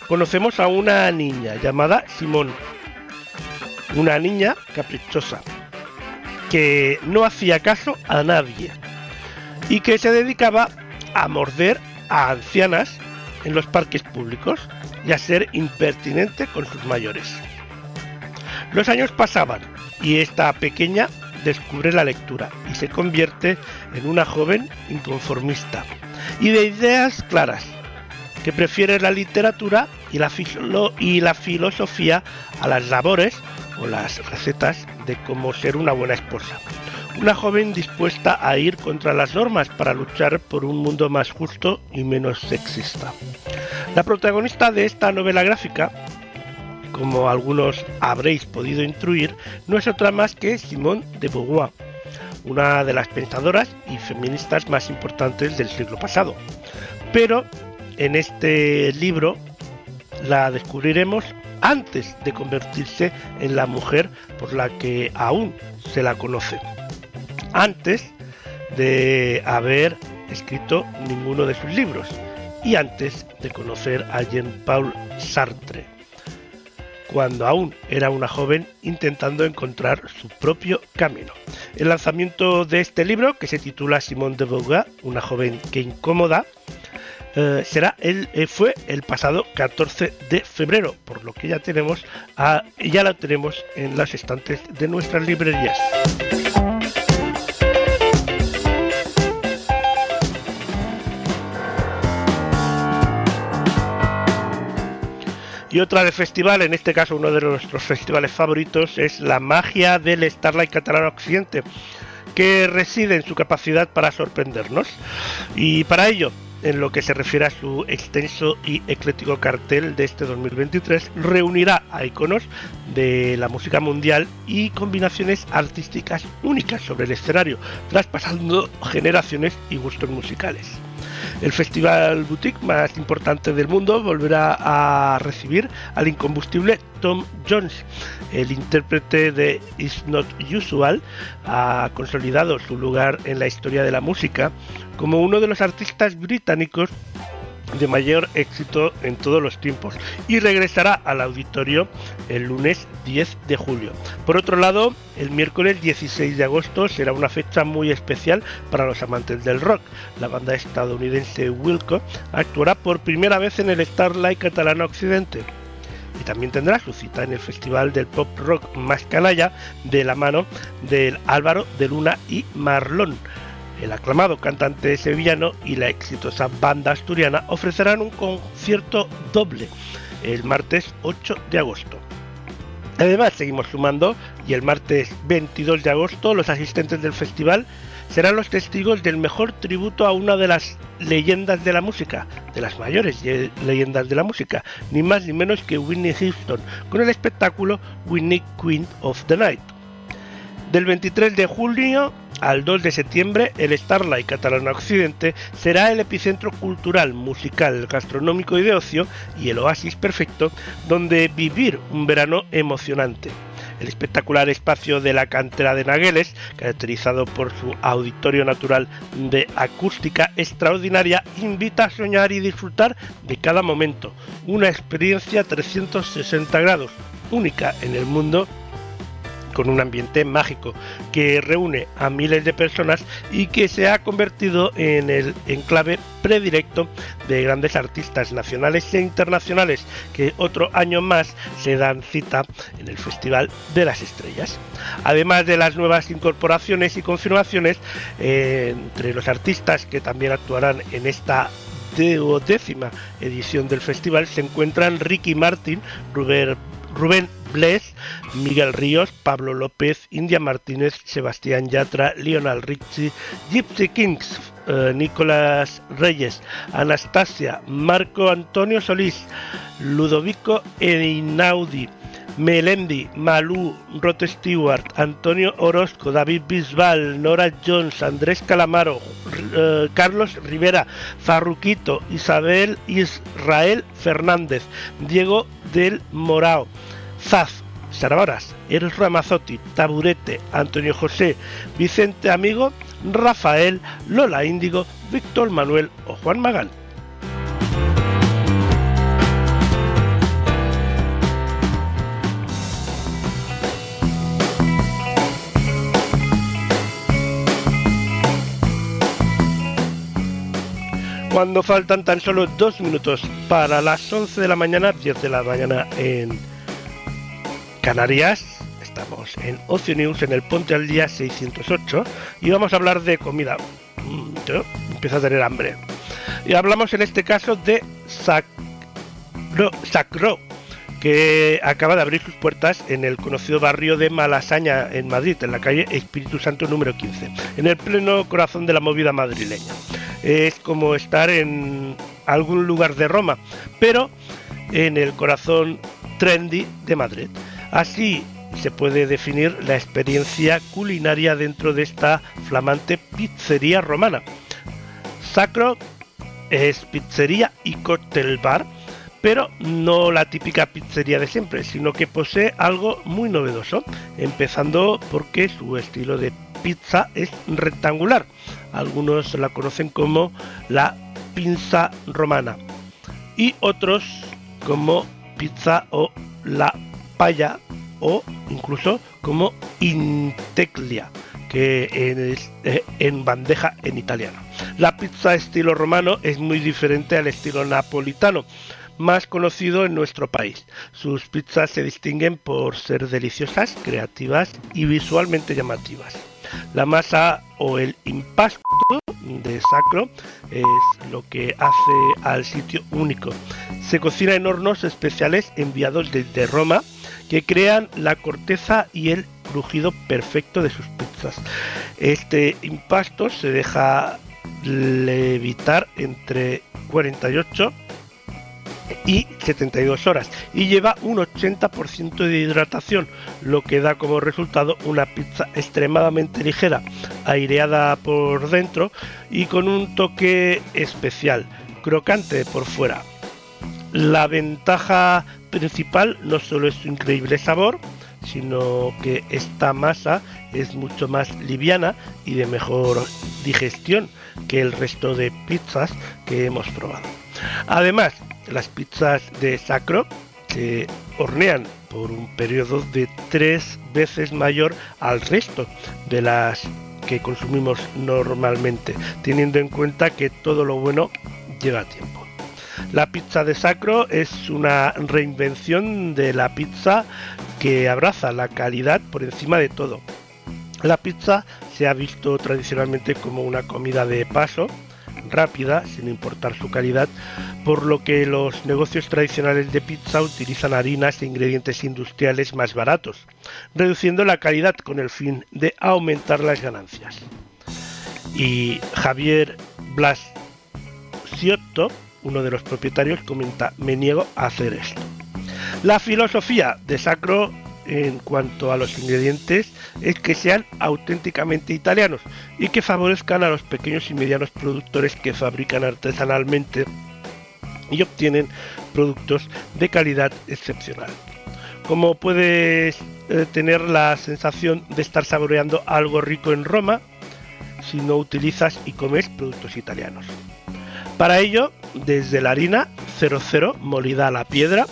conocemos a una niña llamada Simón, una niña caprichosa, que no hacía caso a nadie y que se dedicaba a morder a ancianas en los parques públicos y a ser impertinente con sus mayores. Los años pasaban y esta pequeña descubre la lectura y se convierte en una joven inconformista y de ideas claras, que prefiere la literatura y la, y la filosofía a las labores o las recetas de cómo ser una buena esposa. Una joven dispuesta a ir contra las normas para luchar por un mundo más justo y menos sexista. La protagonista de esta novela gráfica, como algunos habréis podido intuir, no es otra más que Simone de Beauvoir, una de las pensadoras y feministas más importantes del siglo pasado. Pero en este libro la descubriremos antes de convertirse en la mujer por la que aún se la conoce. Antes de haber escrito ninguno de sus libros y antes de conocer a Jean-Paul Sartre, cuando aún era una joven intentando encontrar su propio camino. El lanzamiento de este libro, que se titula Simone de Beauvoir, una joven que incomoda, eh, será el, eh, fue el pasado 14 de febrero, por lo que ya tenemos ya la tenemos en las estantes de nuestras librerías. Y otra de festival, en este caso uno de nuestros festivales favoritos, es la magia del Starlight Catalán Occidente, que reside en su capacidad para sorprendernos. Y para ello en lo que se refiere a su extenso y eclético cartel de este 2023, reunirá a iconos de la música mundial y combinaciones artísticas únicas sobre el escenario, traspasando generaciones y gustos musicales. El festival boutique más importante del mundo volverá a recibir al incombustible Tom Jones. El intérprete de It's Not Usual ha consolidado su lugar en la historia de la música como uno de los artistas británicos de mayor éxito en todos los tiempos y regresará al auditorio el lunes 10 de julio. Por otro lado, el miércoles 16 de agosto será una fecha muy especial para los amantes del rock. La banda estadounidense Wilco actuará por primera vez en el Starlight Catalana Occidente y también tendrá su cita en el Festival del Pop Rock más canalla de la mano del Álvaro de Luna y Marlón. El aclamado cantante sevillano y la exitosa banda asturiana ofrecerán un concierto doble el martes 8 de agosto. Además, seguimos sumando y el martes 22 de agosto los asistentes del festival serán los testigos del mejor tributo a una de las leyendas de la música, de las mayores leyendas de la música, ni más ni menos que Whitney Houston, con el espectáculo Whitney Queen of the Night. Del 23 de junio al 2 de septiembre, el Starlight Catalana Occidente será el epicentro cultural, musical, gastronómico y de ocio y el oasis perfecto donde vivir un verano emocionante. El espectacular espacio de la cantera de Nagueles, caracterizado por su auditorio natural de acústica extraordinaria, invita a soñar y disfrutar de cada momento. Una experiencia 360 grados, única en el mundo con un ambiente mágico que reúne a miles de personas y que se ha convertido en el enclave predirecto de grandes artistas nacionales e internacionales que otro año más se dan cita en el Festival de las Estrellas. Además de las nuevas incorporaciones y confirmaciones, eh, entre los artistas que también actuarán en esta duodécima edición del festival se encuentran Ricky Martin, Rubén, Miguel Ríos, Pablo López, India Martínez, Sebastián Yatra, Lionel Richie, Gypsy Kings, eh, Nicolás Reyes, Anastasia, Marco Antonio Solís, Ludovico Einaudi, Melendi, Malú, Rod Stewart, Antonio Orozco, David Bisbal, Nora Jones, Andrés Calamaro, eh, Carlos Rivera, Farruquito, Isabel Israel Fernández, Diego del Morao, Zaz, Sarvaras, Eros Ramazotti, Taburete, Antonio José, Vicente Amigo, Rafael, Lola Índigo, Víctor Manuel o Juan Magán. Cuando faltan tan solo dos minutos para las 11 de la mañana, 10 de la mañana en Canarias. Estamos en Ocio News en el Ponte al Día 608 y vamos a hablar de comida. Mm, yo empiezo a tener hambre. Y hablamos en este caso de sacro, sacro que acaba de abrir sus puertas en el conocido barrio de Malasaña, en Madrid, en la calle Espíritu Santo número 15, en el pleno corazón de la movida madrileña. Es como estar en algún lugar de Roma, pero en el corazón trendy de Madrid. Así se puede definir la experiencia culinaria dentro de esta flamante pizzería romana. Sacro es pizzería y cóctel bar, pero no la típica pizzería de siempre, sino que posee algo muy novedoso, empezando porque su estilo de pizza es rectangular. Algunos la conocen como la pinza romana y otros como pizza o la o incluso como inteclia que eh, en bandeja en italiano. La pizza estilo romano es muy diferente al estilo napolitano, más conocido en nuestro país. Sus pizzas se distinguen por ser deliciosas, creativas y visualmente llamativas. La masa o el impasto de sacro es lo que hace al sitio único. Se cocina en hornos especiales enviados desde Roma que crean la corteza y el crujido perfecto de sus pizzas. Este impasto se deja levitar entre 48 y 72 horas y lleva un 80% de hidratación, lo que da como resultado una pizza extremadamente ligera, aireada por dentro y con un toque especial, crocante por fuera. La ventaja principal no solo es su increíble sabor, sino que esta masa es mucho más liviana y de mejor digestión que el resto de pizzas que hemos probado. Además, las pizzas de sacro se hornean por un periodo de tres veces mayor al resto de las que consumimos normalmente, teniendo en cuenta que todo lo bueno lleva tiempo. La pizza de sacro es una reinvención de la pizza que abraza la calidad por encima de todo. La pizza se ha visto tradicionalmente como una comida de paso, rápida, sin importar su calidad, por lo que los negocios tradicionales de pizza utilizan harinas e ingredientes industriales más baratos, reduciendo la calidad con el fin de aumentar las ganancias. Y Javier Blas Ciotto, uno de los propietarios, comenta, me niego a hacer esto. La filosofía de Sacro en cuanto a los ingredientes es que sean auténticamente italianos y que favorezcan a los pequeños y medianos productores que fabrican artesanalmente y obtienen productos de calidad excepcional. Como puedes eh, tener la sensación de estar saboreando algo rico en Roma si no utilizas y comes productos italianos. Para ello, desde la harina 00 molida a la piedra,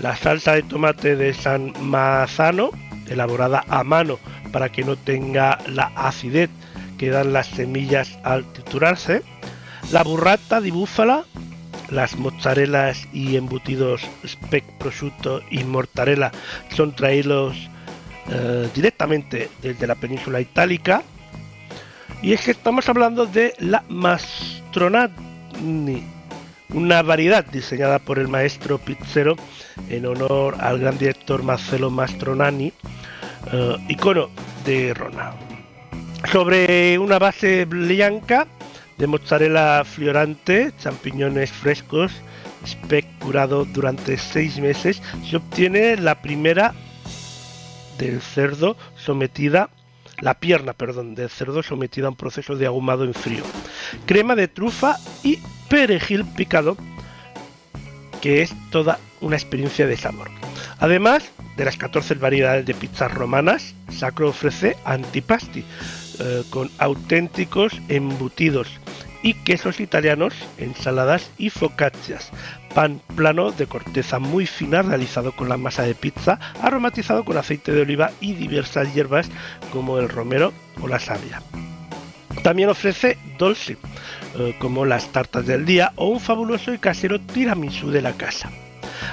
la salsa de tomate de San Mazano, elaborada a mano para que no tenga la acidez que dan las semillas al triturarse, la burrata de búfala, las mozzarelas y embutidos speck prosciutto y mortadela son traídos eh, directamente desde la península itálica. Y es que estamos hablando de la mastronani, una variedad diseñada por el maestro pizzero en honor al gran director Marcelo Mastronani, uh, icono de Rona. Sobre una base blanca de mozzarella florante, champiñones frescos, speck curado durante seis meses, se obtiene la primera del cerdo sometida la pierna, perdón, del cerdo sometida a un proceso de ahumado en frío. Crema de trufa y perejil picado, que es toda una experiencia de sabor. Además de las 14 variedades de pizzas romanas, Sacro ofrece antipasti eh, con auténticos embutidos y quesos italianos, ensaladas y focaccias. Pan plano de corteza muy fina realizado con la masa de pizza, aromatizado con aceite de oliva y diversas hierbas como el romero o la savia. También ofrece dolce, eh, como las tartas del día o un fabuloso y casero tiramisú de la casa.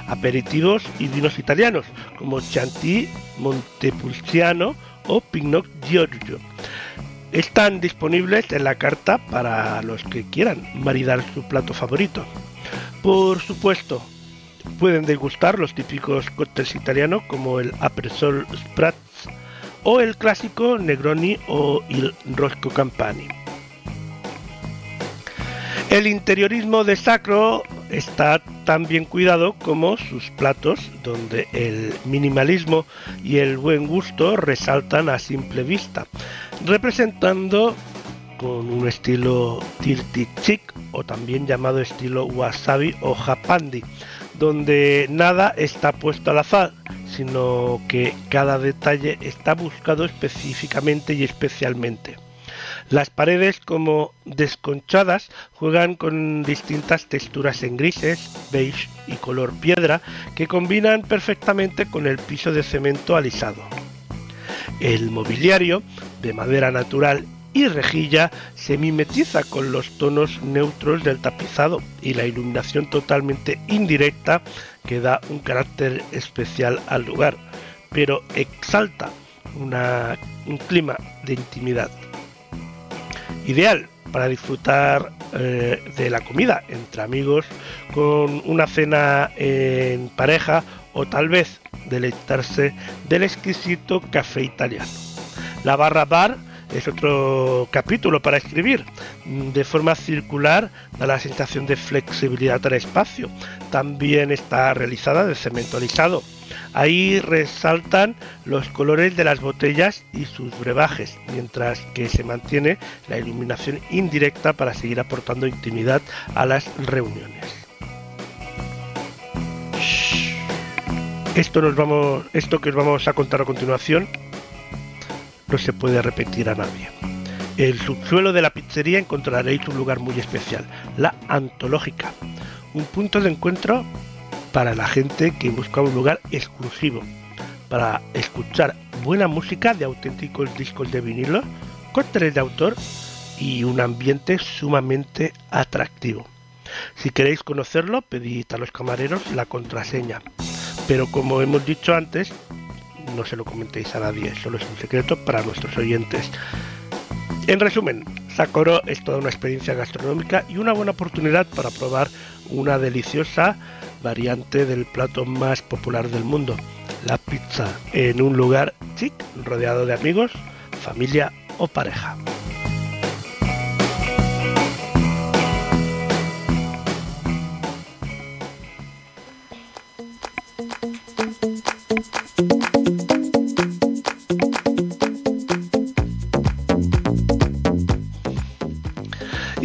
Aperitivos y vinos italianos, como Chianti, Montepulciano o Pinot Giorgio. Están disponibles en la carta para los que quieran maridar su plato favorito. Por supuesto, Pueden degustar los típicos cócteles italianos como el Aperol Spritz o el clásico Negroni o il Rosco Campani. El interiorismo de Sacro está tan bien cuidado como sus platos, donde el minimalismo y el buen gusto resaltan a simple vista, representando con un estilo dirty chic o también llamado estilo wasabi o japandi, donde nada está puesto al azar, sino que cada detalle está buscado específicamente y especialmente. Las paredes como desconchadas juegan con distintas texturas en grises, beige y color piedra que combinan perfectamente con el piso de cemento alisado. El mobiliario, de madera natural y rejilla, se mimetiza con los tonos neutros del tapizado y la iluminación totalmente indirecta que da un carácter especial al lugar, pero exalta un clima de intimidad ideal para disfrutar eh, de la comida entre amigos con una cena en pareja o tal vez deleitarse del exquisito café italiano. La barra bar es otro capítulo para escribir. De forma circular da la sensación de flexibilidad al espacio. También está realizada de cemento alisado Ahí resaltan los colores de las botellas y sus brebajes, mientras que se mantiene la iluminación indirecta para seguir aportando intimidad a las reuniones. Esto, vamos, esto que os vamos a contar a continuación no se puede repetir a nadie. En el subsuelo de la pizzería encontraréis un lugar muy especial, la antológica, un punto de encuentro para la gente que busca un lugar exclusivo para escuchar buena música de auténticos discos de vinilo, cócteles de autor y un ambiente sumamente atractivo. Si queréis conocerlo, pedid a los camareros la contraseña. Pero como hemos dicho antes, no se lo comentéis a nadie, solo es un secreto para nuestros oyentes. En resumen, Sakoro es toda una experiencia gastronómica y una buena oportunidad para probar una deliciosa variante del plato más popular del mundo, la pizza, en un lugar chic rodeado de amigos, familia o pareja.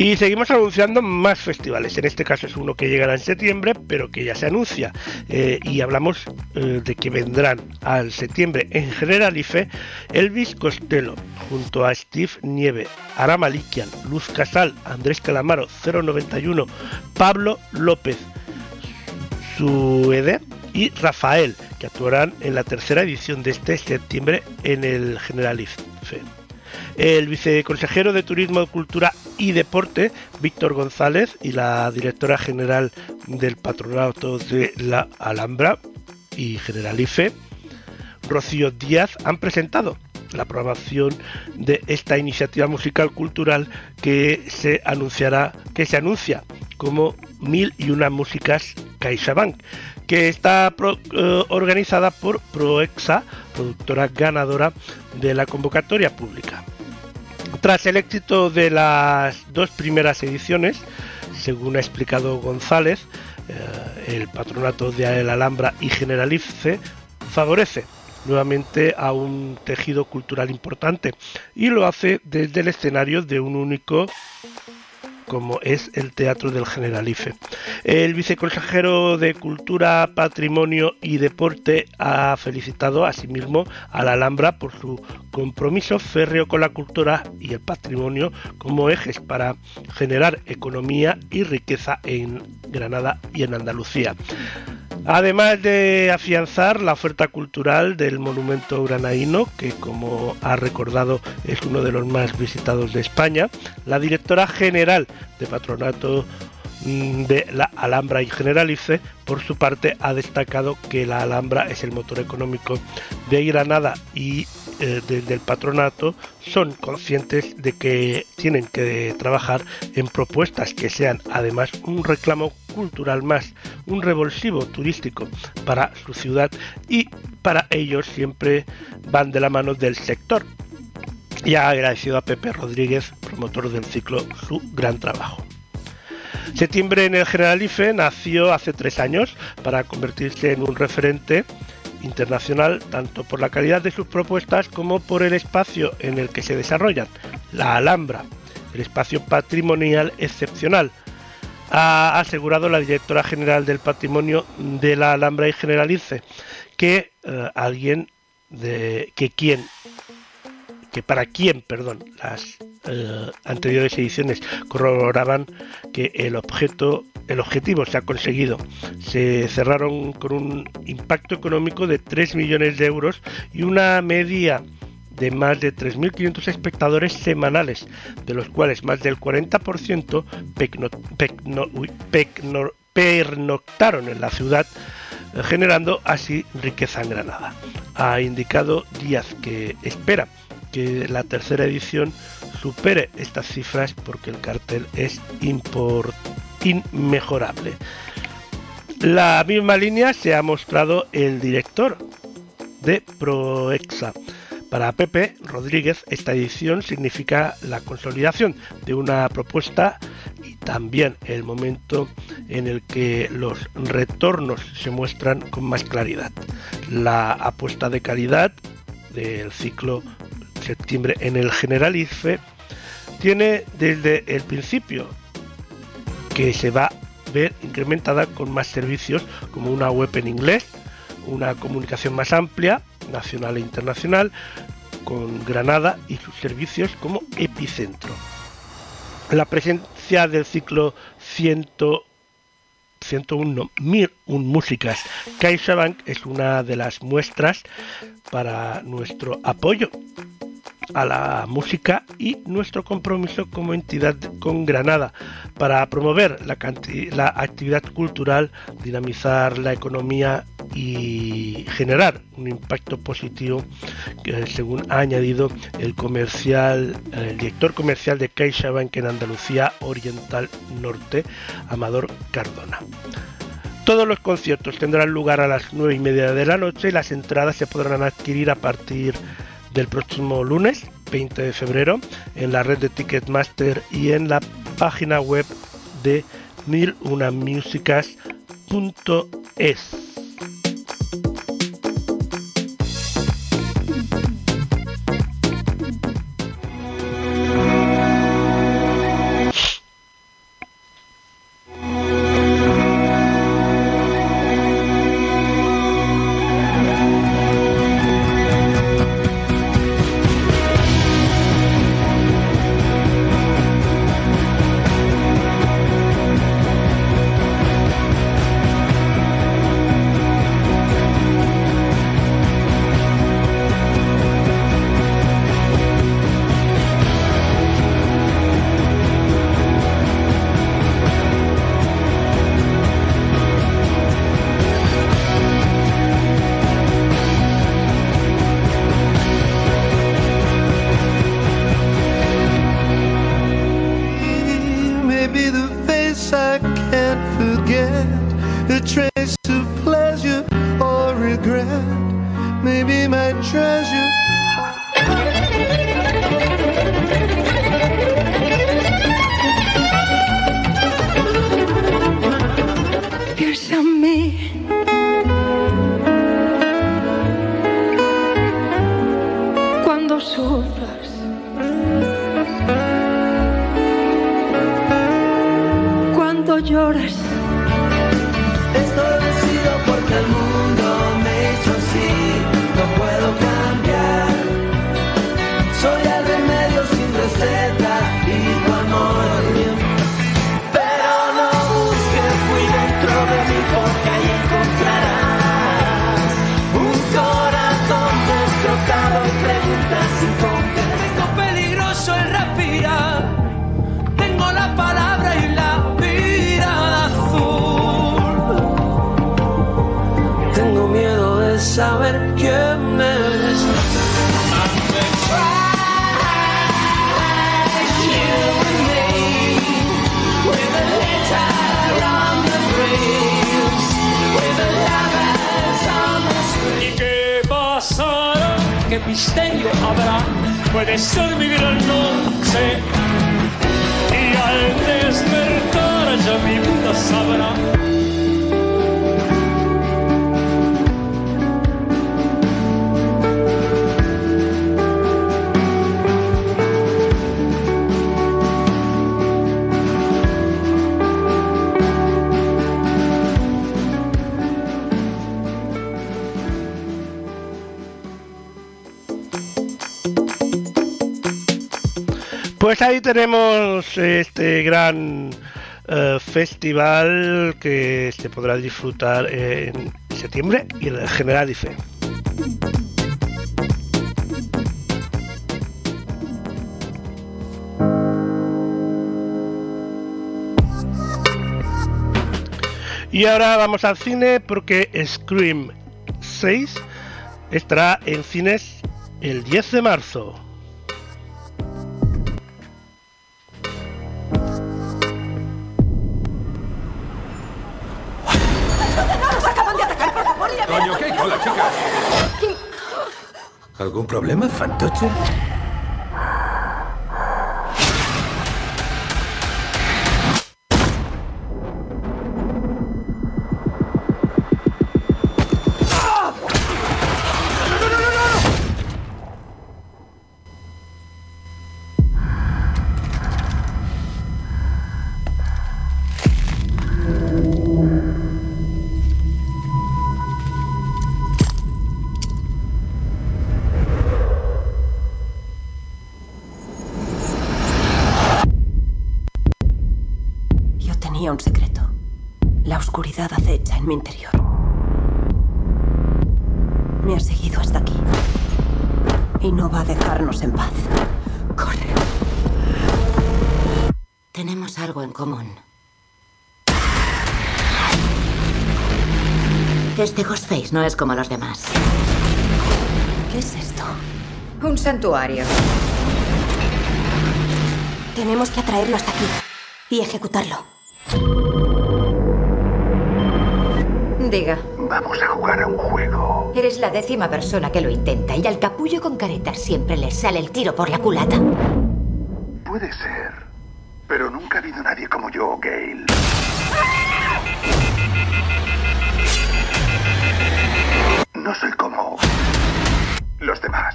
Y seguimos anunciando más festivales. En este caso es uno que llegará en septiembre, pero que ya se anuncia. Eh, y hablamos eh, de que vendrán al septiembre en Generalife Elvis Costello, junto a Steve Nieve, Ara Likian, Luz Casal, Andrés Calamaro, 091, Pablo López, Suede y Rafael, que actuarán en la tercera edición de este septiembre en el Generalife. El viceconsejero de Turismo, Cultura y Deporte, Víctor González, y la directora general del Patronato de la Alhambra y Generalife, Rocío Díaz, han presentado la aprobación de esta iniciativa musical cultural que se anunciará, que se anuncia como Mil y una músicas CaixaBank, que está eh, organizada por Proexa, productora ganadora de la convocatoria pública. Tras el éxito de las dos primeras ediciones, según ha explicado González, eh, el patronato de El Alhambra y Generalice favorece nuevamente a un tejido cultural importante y lo hace desde el escenario de un único como es el Teatro del Generalife. El viceconsejero de Cultura, Patrimonio y Deporte ha felicitado asimismo a la Alhambra por su compromiso férreo con la cultura y el patrimonio como ejes para generar economía y riqueza en Granada y en Andalucía. Además de afianzar la oferta cultural del monumento granaíno, que como ha recordado es uno de los más visitados de España, la directora general de Patronato mm, de la Alhambra y Generalice, por su parte, ha destacado que la Alhambra es el motor económico de Granada y eh, desde el patronato son conscientes de que tienen que trabajar en propuestas que sean además un reclamo cultural más, un revulsivo turístico para su ciudad y para ellos siempre van de la mano del sector. Y ha agradecido a Pepe Rodríguez, promotor del ciclo, su gran trabajo. Septiembre en el Generalife nació hace tres años para convertirse en un referente internacional tanto por la calidad de sus propuestas como por el espacio en el que se desarrollan, la Alhambra, el espacio patrimonial excepcional, ha asegurado la directora general del patrimonio de la Alhambra y Generalice que eh, alguien de que quien que para quien, perdón, las eh, anteriores ediciones corroboraban que el objeto, el objetivo se ha conseguido. Se cerraron con un impacto económico de 3 millones de euros y una media de más de 3.500 espectadores semanales, de los cuales más del 40% pernoctaron en la ciudad, generando así riqueza en Granada. Ha indicado Díaz que espera que la tercera edición supere estas cifras porque el cartel es inmejorable. La misma línea se ha mostrado el director de Proexa. Para Pepe Rodríguez, esta edición significa la consolidación de una propuesta y también el momento en el que los retornos se muestran con más claridad. La apuesta de calidad del ciclo septiembre en el Generalife tiene desde el principio que se va a ver incrementada con más servicios como una web en inglés, una comunicación más amplia, nacional e internacional, con Granada y sus servicios como epicentro. La presencia del ciclo 100 101 Mir un Músicas CaixaBank es una de las muestras para nuestro apoyo a la música y nuestro compromiso como entidad con Granada para promover la, actividad cultural, dinamizar la economía y generar un impacto positivo según ha añadido el comercial el director comercial de CaixaBank en Andalucía Oriental Norte Amador Cardona. Todos los conciertos tendrán lugar a las 9 y media de la noche y las entradas se podrán adquirir a partir de del próximo lunes 20 de febrero en la red de Ticketmaster y en la página web de milunamusicas.es. misterio habrá. Puede mi gran noche y al despertar ya mi vida sabrá. Pues ahí tenemos este gran eh, festival que se podrá disfrutar en septiembre y en el General Ife. Y ahora vamos al cine porque Scream 6 estará en cines el 10 de marzo. ¿Algún problema, fantoche? Mi interior. Me ha seguido hasta aquí. Y no va a dejarnos en paz. Corre. Tenemos algo en común. Este Ghostface no es como los demás. ¿Qué es esto? Un santuario. Tenemos que atraerlo hasta aquí y ejecutarlo. Diga. Vamos a jugar a un juego. Eres la décima persona que lo intenta y al capullo con caretas siempre le sale el tiro por la culata. Puede ser. Pero nunca ha habido nadie como yo, Gail. No soy como los demás.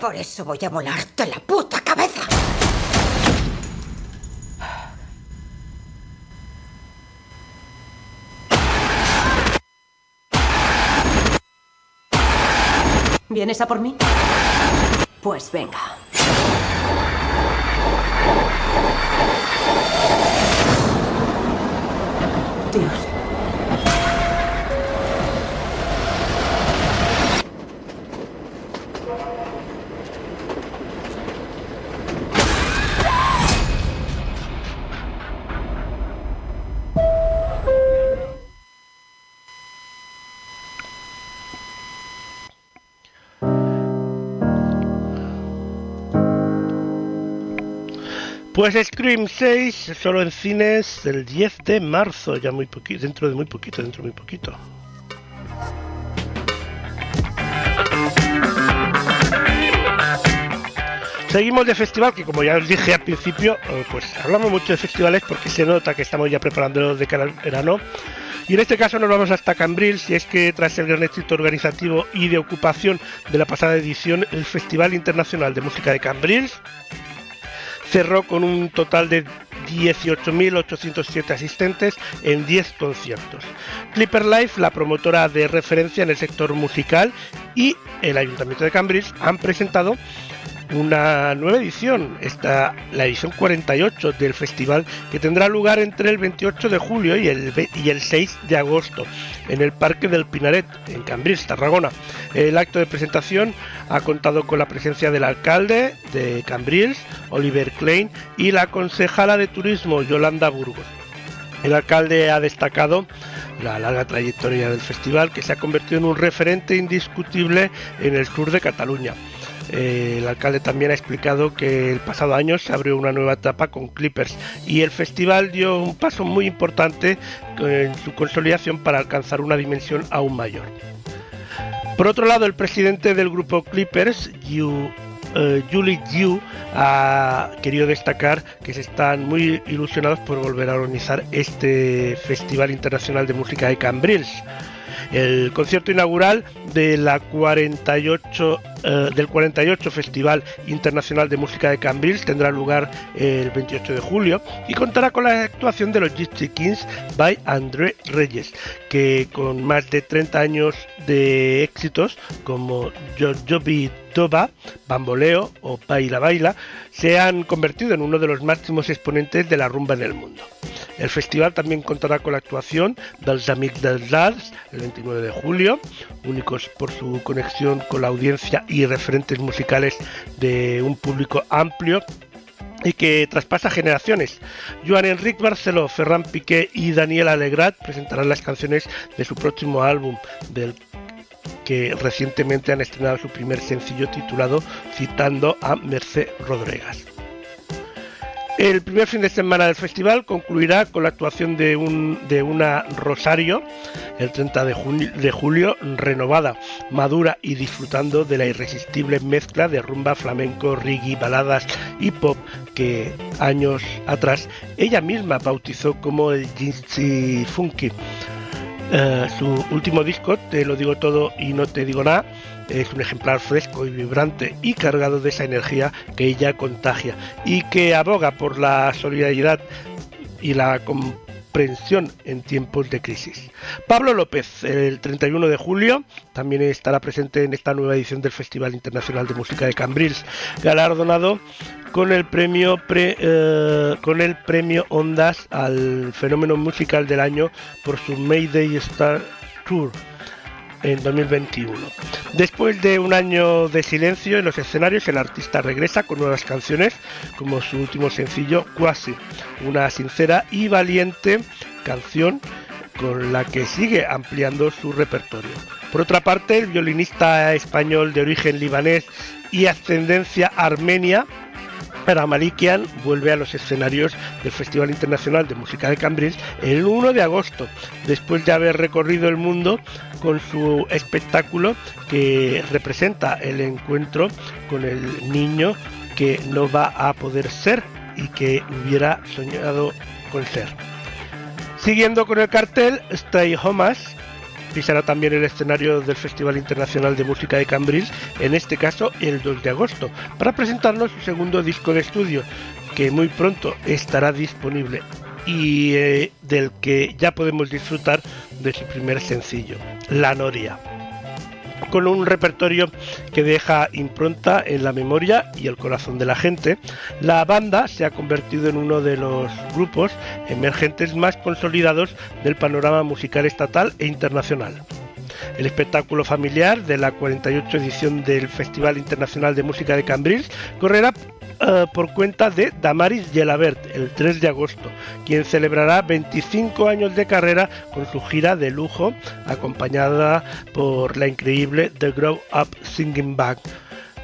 Por eso voy a volarte la puta cabeza. ¿Vienes a por mí? Pues venga. Dios. Pues Scream 6 solo en cines el 10 de marzo, ya muy poquito, dentro de muy poquito, dentro de muy poquito. Seguimos de festival, que como ya os dije al principio, eh, pues hablamos mucho de festivales porque se nota que estamos ya preparándonos de cara al verano. Y en este caso nos vamos hasta Cambrils, y es que tras el gran éxito organizativo y de ocupación de la pasada edición, el Festival Internacional de Música de Cambrils cerró con un total de 18.807 asistentes en 10 conciertos. Clipper Life, la promotora de referencia en el sector musical, y el Ayuntamiento de Cambridge han presentado una nueva edición, esta, la edición 48 del festival, que tendrá lugar entre el 28 de julio y el, y el 6 de agosto en el Parque del Pinaret, en Cambrils, Tarragona. El acto de presentación ha contado con la presencia del alcalde de Cambrils, Oliver Klein, y la concejala de turismo, Yolanda Burgos. El alcalde ha destacado la larga trayectoria del festival que se ha convertido en un referente indiscutible en el sur de Cataluña. Eh, el alcalde también ha explicado que el pasado año se abrió una nueva etapa con Clippers y el festival dio un paso muy importante en su consolidación para alcanzar una dimensión aún mayor. Por otro lado, el presidente del grupo Clippers, eh, Julie Yu, ha querido destacar que se están muy ilusionados por volver a organizar este Festival Internacional de Música de Cambrils. El concierto inaugural de la 48, eh, del 48 Festival Internacional de Música de Cambrils tendrá lugar el 28 de julio y contará con la actuación de los Gypsy Kings by André Reyes, que con más de 30 años de éxitos como Jojobi Toba, Bamboleo o Baila Baila se han convertido en uno de los máximos exponentes de la rumba en el mundo. El festival también contará con la actuación dels Amics dels Arts el 29 de julio, únicos por su conexión con la audiencia y referentes musicales de un público amplio y que traspasa generaciones. Joan Enric Barceló, Ferran Piqué y Daniel Alegrat presentarán las canciones de su próximo álbum, del que recientemente han estrenado su primer sencillo titulado Citando a Merced Rodríguez. El primer fin de semana del festival concluirá con la actuación de, un, de una Rosario el 30 de, junio, de julio, renovada, madura y disfrutando de la irresistible mezcla de rumba, flamenco, reggae, baladas y pop que años atrás ella misma bautizó como el Gypsy Funky. Uh, su último disco, Te lo digo todo y no te digo nada, es un ejemplar fresco y vibrante y cargado de esa energía que ella contagia y que aboga por la solidaridad y la comprensión en tiempos de crisis. Pablo López, el 31 de julio, también estará presente en esta nueva edición del Festival Internacional de Música de Cambrils, galardonado con el premio pre, eh, con el premio Ondas al fenómeno musical del año por su Mayday Star Tour en 2021. Después de un año de silencio en los escenarios, el artista regresa con nuevas canciones, como su último sencillo, Quasi, una sincera y valiente canción con la que sigue ampliando su repertorio. Por otra parte, el violinista español de origen libanés y ascendencia armenia, Malikian vuelve a los escenarios del Festival Internacional de Música de Cambridge el 1 de agosto, después de haber recorrido el mundo con su espectáculo que representa el encuentro con el niño que no va a poder ser y que hubiera soñado con ser. Siguiendo con el cartel, Stay Homas pisará también el escenario del Festival Internacional de Música de Cambrils, en este caso el 2 de agosto, para presentarnos su segundo disco de estudio, que muy pronto estará disponible y eh, del que ya podemos disfrutar de su primer sencillo, La Noria con un repertorio que deja impronta en la memoria y el corazón de la gente, la banda se ha convertido en uno de los grupos emergentes más consolidados del panorama musical estatal e internacional. El espectáculo familiar de la 48 edición del Festival Internacional de Música de Cambrils correrá uh, por cuenta de Damaris Gelabert el 3 de agosto, quien celebrará 25 años de carrera con su gira de lujo, acompañada por la increíble The Grow Up Singing Band.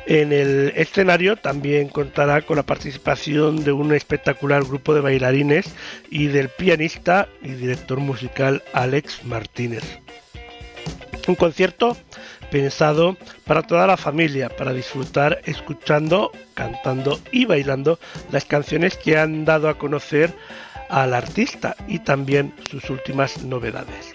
En el escenario también contará con la participación de un espectacular grupo de bailarines y del pianista y director musical Alex Martínez. Un concierto pensado para toda la familia, para disfrutar escuchando, cantando y bailando las canciones que han dado a conocer al artista y también sus últimas novedades.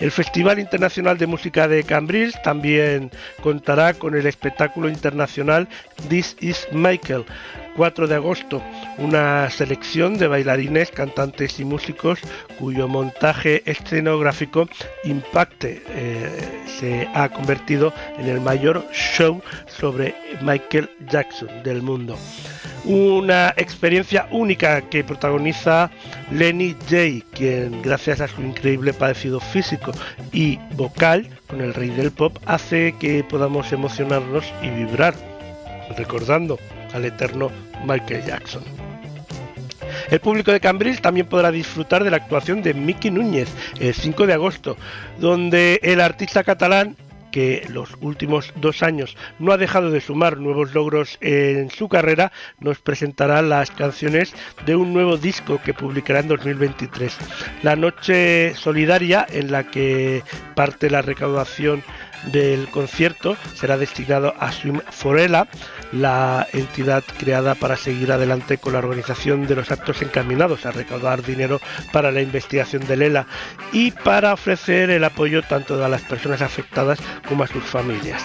El Festival Internacional de Música de Cambrils también contará con el espectáculo internacional This is Michael, 4 de agosto, una selección de bailarines, cantantes y músicos cuyo montaje escenográfico impacte eh, se ha convertido en el mayor show sobre Michael Jackson del mundo. Una experiencia única que protagoniza Lenny J, quien gracias a su increíble parecido físico y vocal con el rey del pop hace que podamos emocionarnos y vibrar, recordando al eterno Michael Jackson. El público de Cambrils también podrá disfrutar de la actuación de Miki Núñez el 5 de agosto, donde el artista catalán que los últimos dos años no ha dejado de sumar nuevos logros en su carrera, nos presentará las canciones de un nuevo disco que publicará en 2023. La Noche Solidaria, en la que parte la recaudación del concierto será destinado a Swim Forella, la entidad creada para seguir adelante con la organización de los actos encaminados a recaudar dinero para la investigación de Lela y para ofrecer el apoyo tanto a las personas afectadas como a sus familias.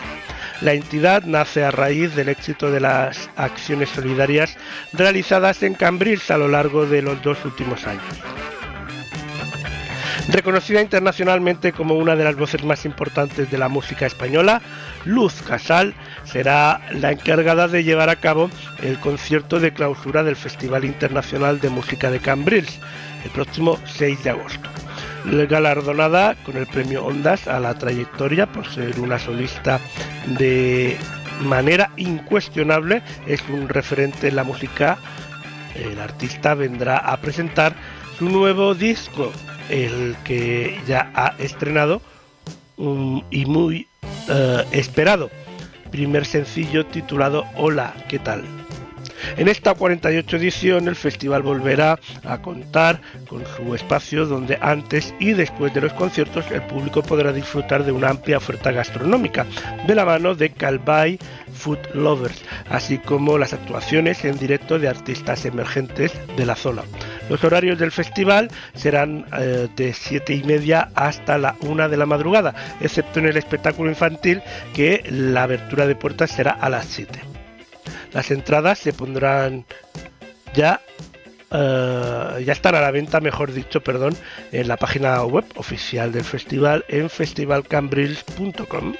La entidad nace a raíz del éxito de las acciones solidarias realizadas en Cambrils a lo largo de los dos últimos años. Reconocida internacionalmente como una de las voces más importantes de la música española, Luz Casal será la encargada de llevar a cabo el concierto de clausura del Festival Internacional de Música de Cambrils el próximo 6 de agosto. Galardonada con el premio Ondas a la trayectoria por ser una solista de manera incuestionable, es un referente en la música. El artista vendrá a presentar su nuevo disco el que ya ha estrenado um, y muy uh, esperado. Primer sencillo titulado Hola, ¿qué tal? En esta 48 edición el festival volverá a contar con su espacio donde antes y después de los conciertos el público podrá disfrutar de una amplia oferta gastronómica de la mano de Calvay Food Lovers, así como las actuaciones en directo de artistas emergentes de la zona. Los horarios del festival serán eh, de 7 y media hasta la 1 de la madrugada, excepto en el espectáculo infantil que la abertura de puertas será a las 7. Las entradas se pondrán ya Uh, ya están a la venta, mejor dicho, perdón, en la página web oficial del festival en festivalcambrils.com.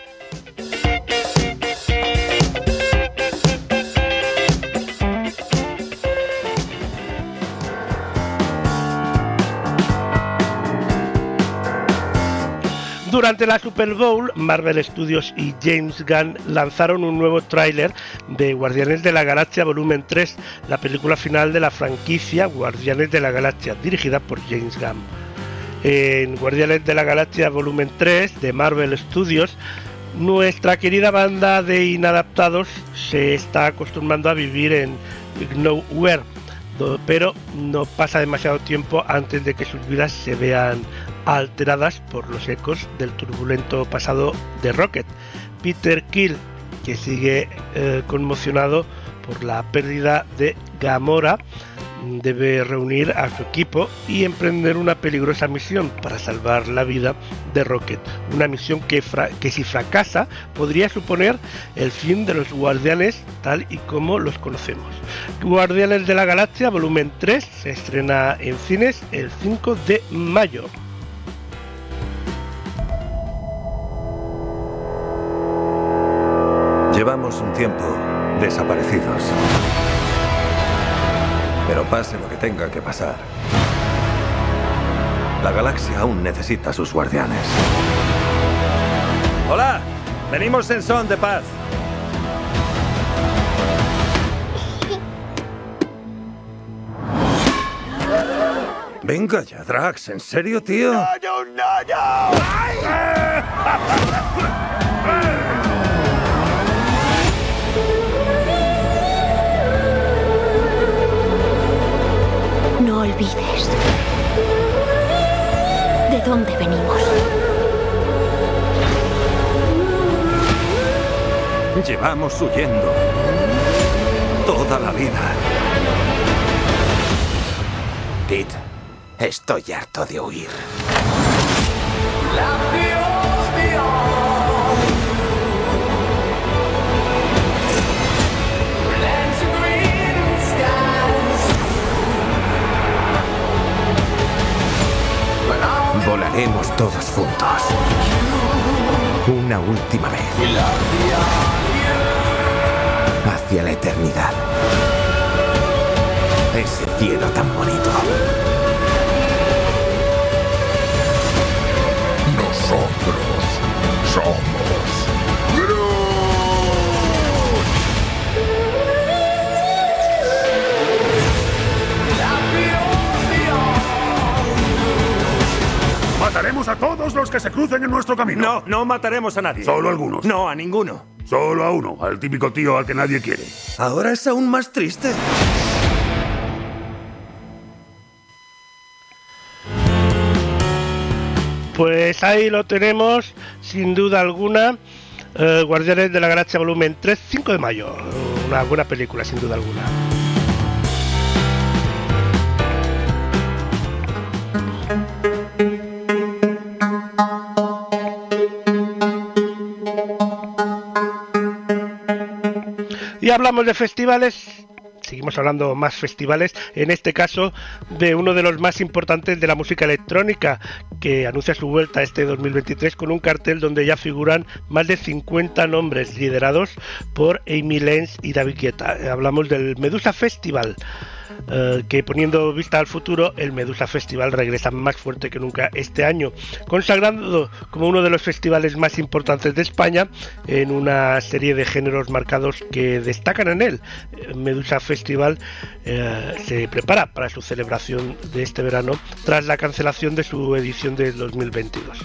Durante la Super Bowl, Marvel Studios y James Gunn lanzaron un nuevo tráiler de Guardianes de la Galaxia Volumen 3, la película final de la franquicia Guardianes de la Galaxia, dirigida por James Gunn. En Guardianes de la Galaxia Volumen 3 de Marvel Studios, nuestra querida banda de inadaptados se está acostumbrando a vivir en Nowhere, pero no pasa demasiado tiempo antes de que sus vidas se vean alteradas por los ecos del turbulento pasado de Rocket. Peter Kill, que sigue eh, conmocionado por la pérdida de Gamora, debe reunir a su equipo y emprender una peligrosa misión para salvar la vida de Rocket. Una misión que, que, si fracasa podría suponer el fin de los guardianes tal y como los conocemos. Guardianes de la Galaxia volumen 3 se estrena en cines el 5 de mayo. Llevamos un tiempo desaparecidos. Pero pase lo que tenga que pasar. La galaxia aún necesita a sus guardianes. Hola, venimos en son de paz. Venga ya, Drax, ¿en serio, tío? ¡No, no, no, no! No dónde venimos. Llevamos huyendo toda la vida. Pete, estoy harto de huir. Volaremos todos juntos. Una última vez. Hacia la eternidad. Ese cielo tan bonito. Nosotros somos Mataremos a todos los que se crucen en nuestro camino. No, no mataremos a nadie. Solo algunos. No, a ninguno. Solo a uno, al típico tío al que nadie quiere. Ahora es aún más triste. Pues ahí lo tenemos. sin duda alguna, eh, Guardianes de la Galaxia Volumen 3, 5 de mayo. Una buena película, sin duda alguna. Y hablamos de festivales, seguimos hablando más festivales, en este caso de uno de los más importantes de la música electrónica, que anuncia su vuelta este 2023 con un cartel donde ya figuran más de 50 nombres liderados por Amy Lenz y David Guetta. Hablamos del Medusa Festival. Eh, que poniendo vista al futuro, el Medusa Festival regresa más fuerte que nunca este año, consagrando como uno de los festivales más importantes de España en una serie de géneros marcados que destacan en él. Medusa Festival eh, se prepara para su celebración de este verano tras la cancelación de su edición de 2022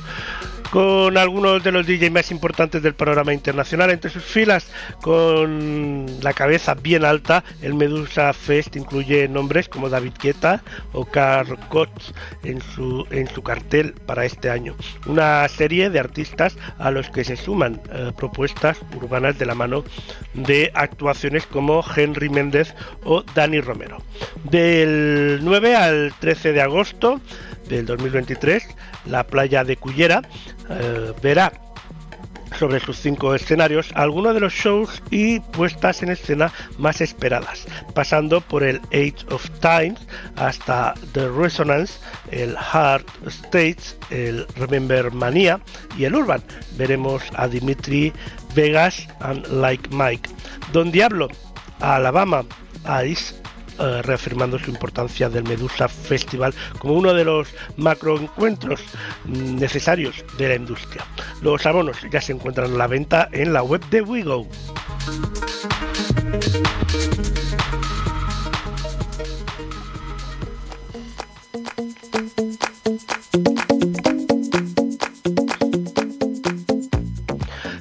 con algunos de los DJs más importantes del panorama internacional entre sus filas, con la cabeza bien alta. El Medusa Fest incluye nombres como David Guetta o Carl Cox en su, en su cartel para este año. Una serie de artistas a los que se suman eh, propuestas urbanas de la mano de actuaciones como Henry Méndez o Dani Romero. Del 9 al 13 de agosto del 2023, la playa de Cullera eh, verá sobre sus cinco escenarios algunos de los shows y puestas en escena más esperadas, pasando por el Age of Times hasta The Resonance, el Hard States, el Remember Mania y el Urban. Veremos a Dimitri Vegas and Like Mike. Don Diablo, a Alabama, Ice eh, reafirmando su importancia del Medusa Festival como uno de los macroencuentros mm, necesarios de la industria. Los abonos ya se encuentran a la venta en la web de Wigo.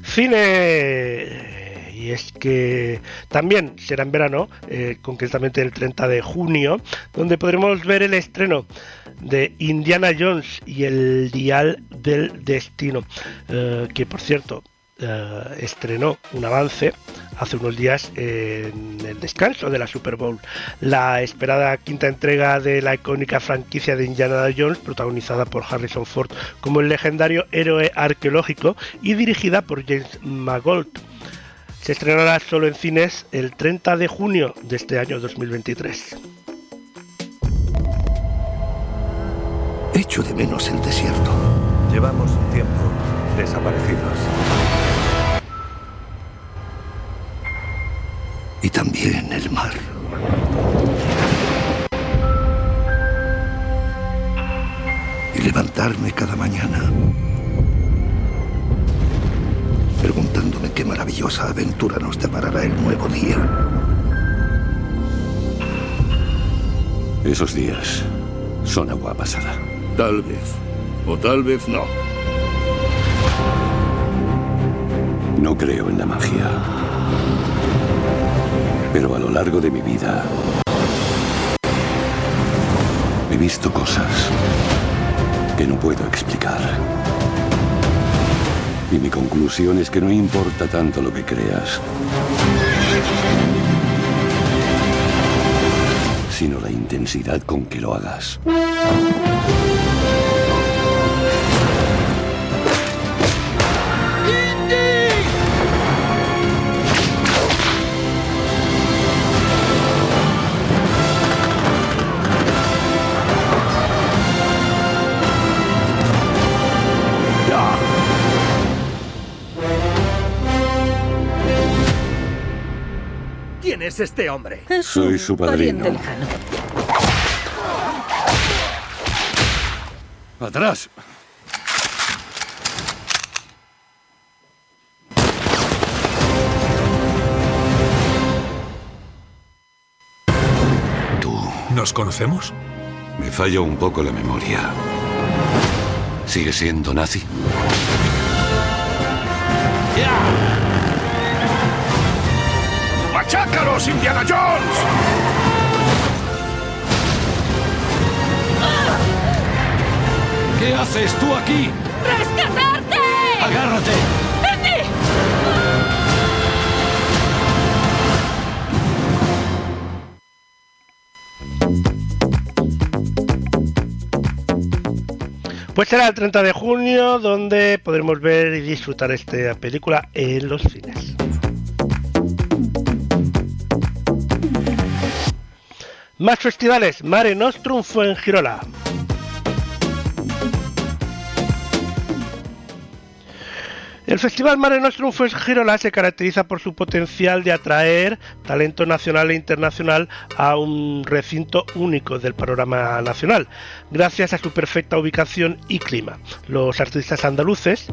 Cine y es que también será en verano, eh, concretamente el 30 de junio, donde podremos ver el estreno de Indiana Jones y el Dial del Destino, eh, que por cierto eh, estrenó un avance hace unos días en el descanso de la Super Bowl. La esperada quinta entrega de la icónica franquicia de Indiana Jones, protagonizada por Harrison Ford como el legendario héroe arqueológico y dirigida por James Mangold. Se estrenará solo en cines el 30 de junio de este año 2023. Echo de menos el desierto. Llevamos tiempo desaparecidos. Y también el mar. Y levantarme cada mañana preguntándome qué maravillosa aventura nos deparará el nuevo día. Esos días son agua pasada. Tal vez. O tal vez no. No creo en la magia. Pero a lo largo de mi vida he visto cosas que no puedo explicar. Y mi conclusión es que no importa tanto lo que creas, sino la intensidad con que lo hagas. ¿Quién es este hombre? Soy su padrino. Atrás. ¿Nos conocemos? Me falla un poco la memoria. ¿Sigue siendo nazi? ¡Machácalos, Indiana Jones! ¿Qué haces tú aquí? ¡Rescatarte! ¡Agárrate! Pues será el 30 de junio donde podremos ver y disfrutar esta película en los cines. Más festivales, Mare Nostrum fue en Girola. El Festival Mare Nostrum Girola se caracteriza por su potencial de atraer talento nacional e internacional a un recinto único del panorama nacional, gracias a su perfecta ubicación y clima. Los artistas andaluces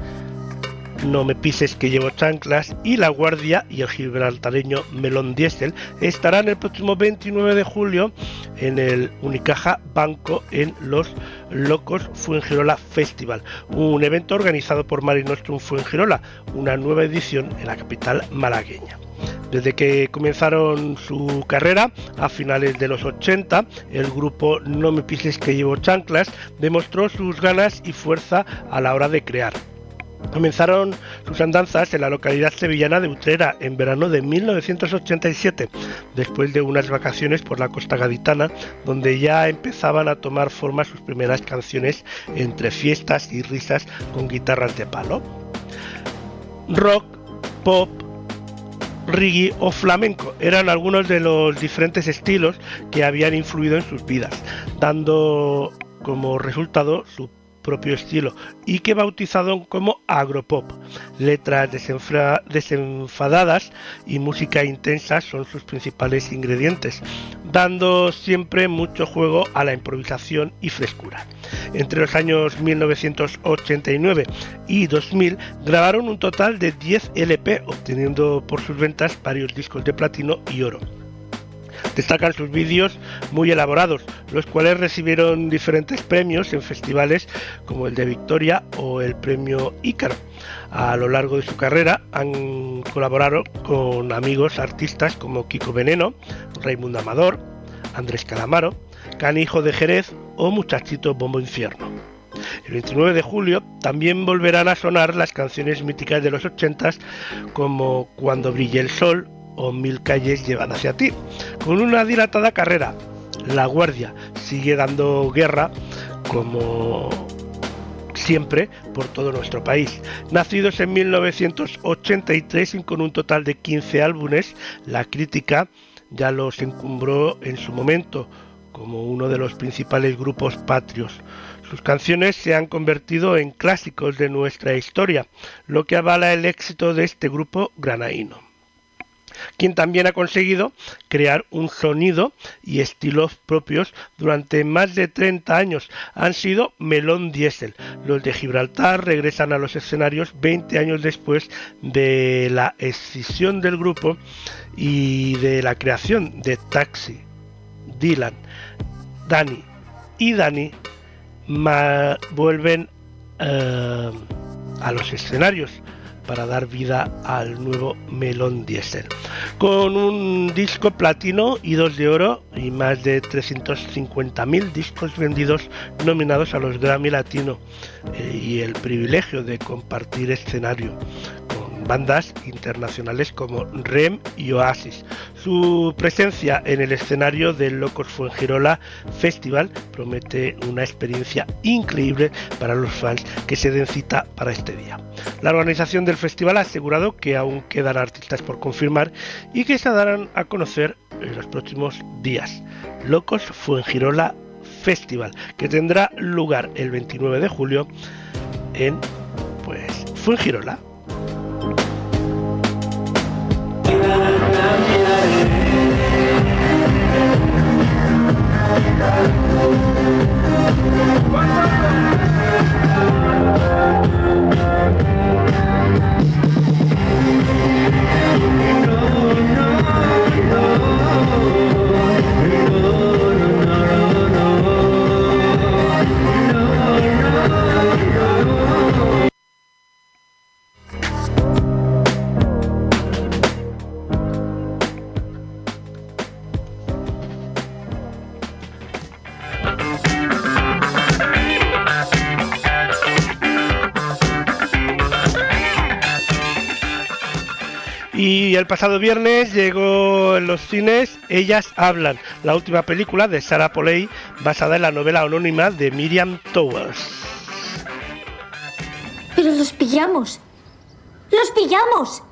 no me pises que llevo chanclas y La Guardia y el gibraltareño Melón Diesel estarán el próximo 29 de julio en el Unicaja Banco en Los Locos Fuengirola Festival, un evento organizado por Marinostrum Fuengirola, una nueva edición en la capital malagueña. Desde que comenzaron su carrera a finales de los 80, el grupo No me pises que llevo chanclas demostró sus ganas y fuerza a la hora de crear Comenzaron sus andanzas en la localidad sevillana de Utrera en verano de 1987, después de unas vacaciones por la costa gaditana, donde ya empezaban a tomar forma sus primeras canciones entre fiestas y risas con guitarras de palo. Rock, pop, reggae o flamenco eran algunos de los diferentes estilos que habían influido en sus vidas, dando como resultado su propio estilo y que bautizaron como agropop. Letras desenfadadas y música intensa son sus principales ingredientes, dando siempre mucho juego a la improvisación y frescura. Entre los años 1989 y 2000 grabaron un total de 10 LP, obteniendo por sus ventas varios discos de platino y oro. Destacan sus vídeos muy elaborados, los cuales recibieron diferentes premios en festivales como el de Victoria o el premio Ícaro. A lo largo de su carrera han colaborado con amigos artistas como Kiko Veneno, Raimundo Amador, Andrés Calamaro, Canijo de Jerez o Muchachito Bombo Infierno. El 29 de julio también volverán a sonar las canciones míticas de los 80 como Cuando brille el sol o Mil calles llevan hacia ti. Con una dilatada carrera, La Guardia sigue dando guerra como siempre por todo nuestro país. Nacidos en 1983 y con un total de 15 álbumes, la crítica ya los encumbró en su momento como uno de los principales grupos patrios. Sus canciones se han convertido en clásicos de nuestra historia, lo que avala el éxito de este grupo granaíno quien también ha conseguido crear un sonido y estilos propios durante más de 30 años. Han sido Melón Diesel. Los de Gibraltar regresan a los escenarios 20 años después de la escisión del grupo y de la creación de Taxi, Dylan, Dani y Dani vuelven eh, a los escenarios para dar vida al nuevo Melón Diesel. Con un disco platino y dos de oro y más de 350.000 discos vendidos nominados a los Grammy Latino eh, y el privilegio de compartir escenario bandas internacionales como REM y Oasis. Su presencia en el escenario del Locos Fuengirola Festival promete una experiencia increíble para los fans que se den cita para este día. La organización del festival ha asegurado que aún quedan artistas por confirmar y que se darán a conocer en los próximos días. Locos Fuengirola Festival, que tendrá lugar el 29 de julio en pues Fuengirola. Yeah. El pasado viernes llegó en los cines Ellas Hablan, la última película de Sarah Polley basada en la novela anónima de Miriam Towers. Pero los pillamos. ¡Los pillamos!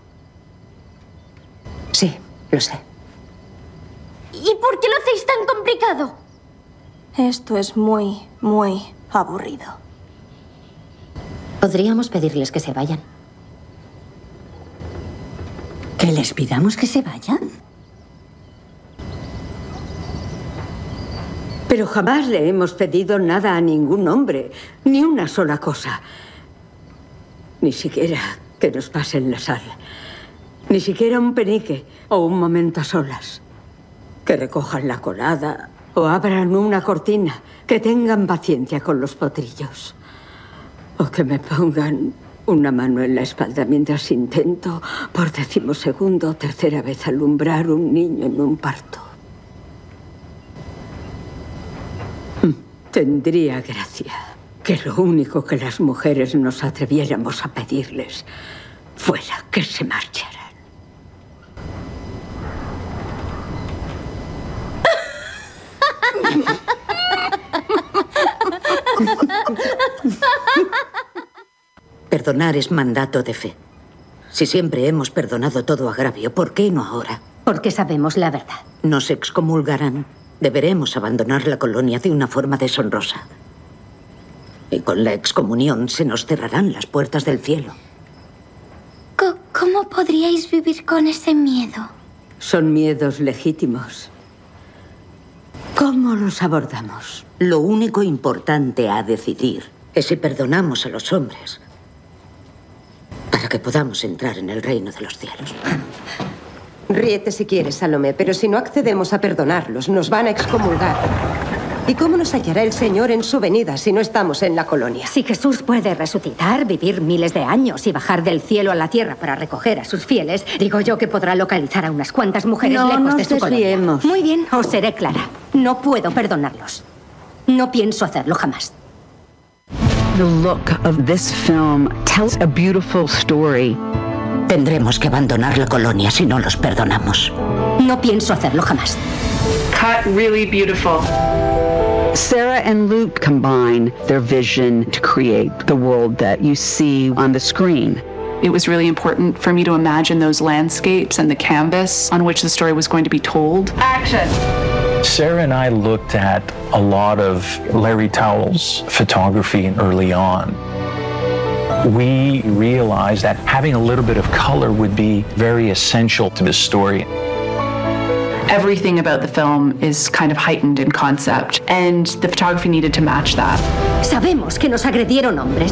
Sí, lo sé. ¿Y por qué lo hacéis tan complicado? Esto es muy, muy aburrido. Podríamos pedirles que se vayan. ¿Que les pidamos que se vayan? Pero jamás le hemos pedido nada a ningún hombre, ni una sola cosa. Ni siquiera que nos pasen la sal. Ni siquiera un penique o un momento a solas. Que recojan la colada o abran una cortina. Que tengan paciencia con los potrillos. O que me pongan una mano en la espalda mientras intento, por decimosegundo o tercera vez, alumbrar un niño en un parto. Mm, Tendría gracia que lo único que las mujeres nos atreviéramos a pedirles fuera que se marcharan. Perdonar es mandato de fe. Si siempre hemos perdonado todo agravio, ¿por qué no ahora? Porque sabemos la verdad. Nos excomulgarán. Deberemos abandonar la colonia de una forma deshonrosa. Y con la excomunión se nos cerrarán las puertas del cielo. ¿Cómo podríais vivir con ese miedo? Son miedos legítimos. ¿Cómo los abordamos? Lo único importante a decidir es si perdonamos a los hombres para que podamos entrar en el reino de los cielos. Ríete si quieres, Salomé, pero si no accedemos a perdonarlos, nos van a excomulgar. ¿Y cómo nos hallará el Señor en su venida si no estamos en la colonia? Si Jesús puede resucitar, vivir miles de años y bajar del cielo a la tierra para recoger a sus fieles, digo yo que podrá localizar a unas cuantas mujeres No lejos nos de su colonia. desviemos. Muy bien, os seré clara. No puedo perdonarlos. No pienso hacerlo jamás. The look of this film tells a beautiful story. Tendremos que abandonar la colonia si no los perdonamos. No pienso hacerlo jamás. Cut really beautiful. Sarah and Luke combine their vision to create the world that you see on the screen. It was really important for me to imagine those landscapes and the canvas on which the story was going to be told. Action! Sarah and I looked at a lot of Larry Towell's photography early on. We realized that having a little bit of color would be very essential to the story. Everything about the film is kind of heightened in concept, and the photography needed to match that. Sabemos que nos agredieron hombres.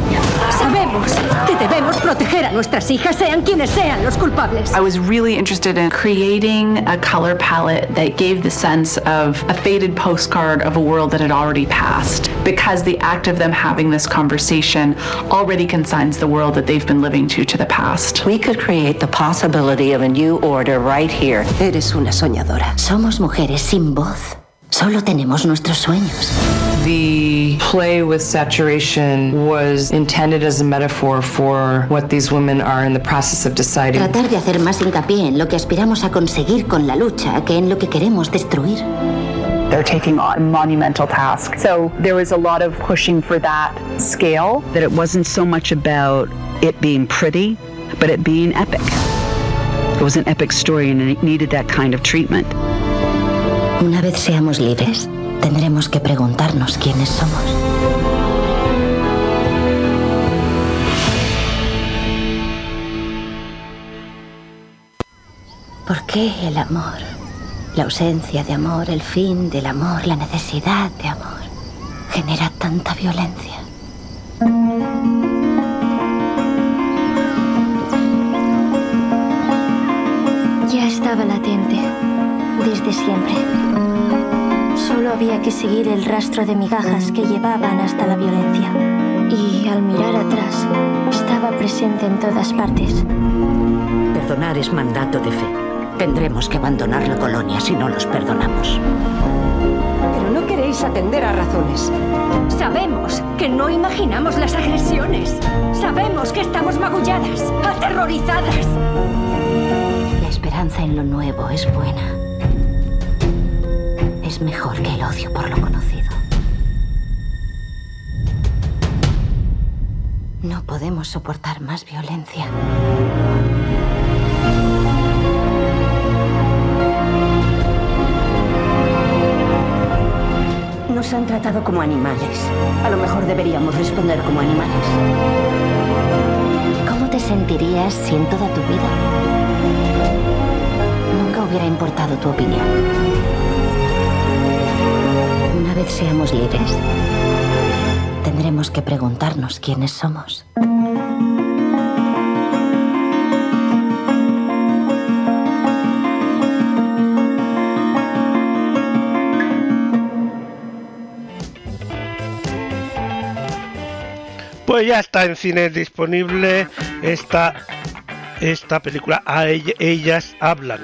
Sabemos que debemos proteger a nuestras hijas, sean quienes sean los culpables. I was really interested in creating a color palette that gave the sense of a faded postcard of a world that had already passed, because the act of them having this conversation already consigns the world that they've been living to to the past. We could create the possibility of a new order right here. Eres una soñadora. Somos mujeres sin voz. Solo tenemos nuestros sueños. The play with saturation was intended as a metaphor for what these women are in the process of deciding. Tratar de hacer más hincapié en lo que aspiramos a conseguir con la lucha que en lo que queremos destruir. They're taking on a monumental task. So there was a lot of pushing for that scale. That it wasn't so much about it being pretty, but it being epic. It was an epic story and it needed that kind of treatment. Una vez seamos libres, tendremos que preguntarnos quiénes somos. ¿Por qué el amor? La ausencia de amor, el fin del amor, la necesidad de amor, genera tanta violencia. Ya estaba latente, desde siempre. Solo había que seguir el rastro de migajas que llevaban hasta la violencia. Y al mirar atrás, estaba presente en todas partes. Perdonar es mandato de fe. Tendremos que abandonar la colonia si no los perdonamos. Pero no queréis atender a razones. Sabemos que no imaginamos las agresiones. Sabemos que estamos magulladas, aterrorizadas. esperanza en lo nuevo es buena. Es mejor que el odio por lo conocido. No podemos soportar más violencia. Nos han tratado como animales. A lo mejor deberíamos responder como animales. ¿Cómo te sentirías si en toda tu vida nunca hubiera importado tu opinión? Una vez seamos libres, tendremos que preguntarnos quiénes somos. Pues ya está en cine disponible esta, esta película, a ell- ellas hablan.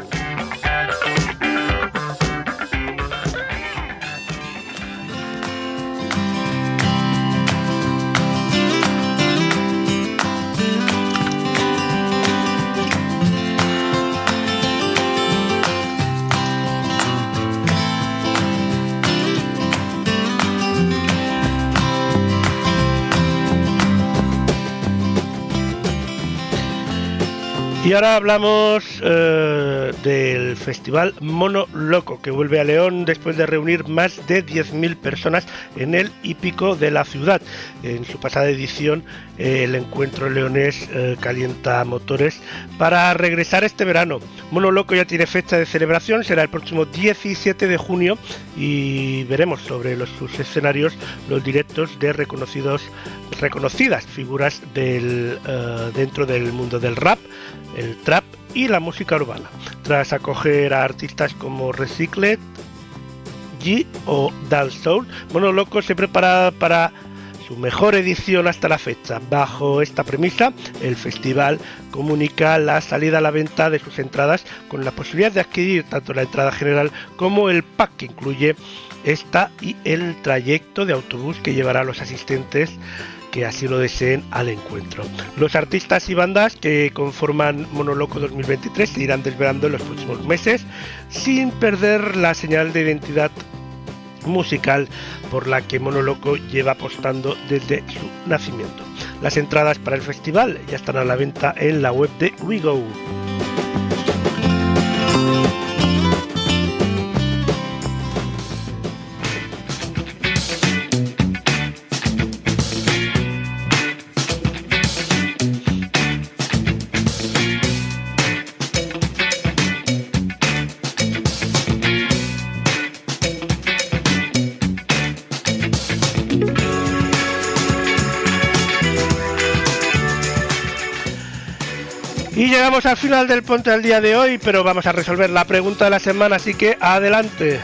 Y ahora hablamos eh, del festival Mono Loco, que vuelve a León después de reunir más de 10.000 personas en el hípico de la ciudad. En su pasada edición, el encuentro leonés eh, calienta motores para regresar este verano. Mono Loco ya tiene fecha de celebración, será el próximo 17 de junio y veremos sobre los, sus escenarios los directos de reconocidos reconocidas figuras del, eh, dentro del mundo del rap, el trap y la música urbana. Tras acoger a artistas como Recycled, G o Dal Soul, Mono Loco se prepara para su mejor edición hasta la fecha. Bajo esta premisa, el festival comunica la salida a la venta de sus entradas con la posibilidad de adquirir tanto la entrada general como el pack que incluye esta y el trayecto de autobús que llevará a los asistentes que así lo deseen al encuentro. Los artistas y bandas que conforman Monoloco 2023 se irán desvelando en los próximos meses sin perder la señal de identidad musical por la que Monoloco lleva apostando desde su nacimiento. Las entradas para el festival ya están a la venta en la web de WeGo. Llegamos al final del ponte al día de hoy, pero vamos a resolver la pregunta de la semana, así que adelante.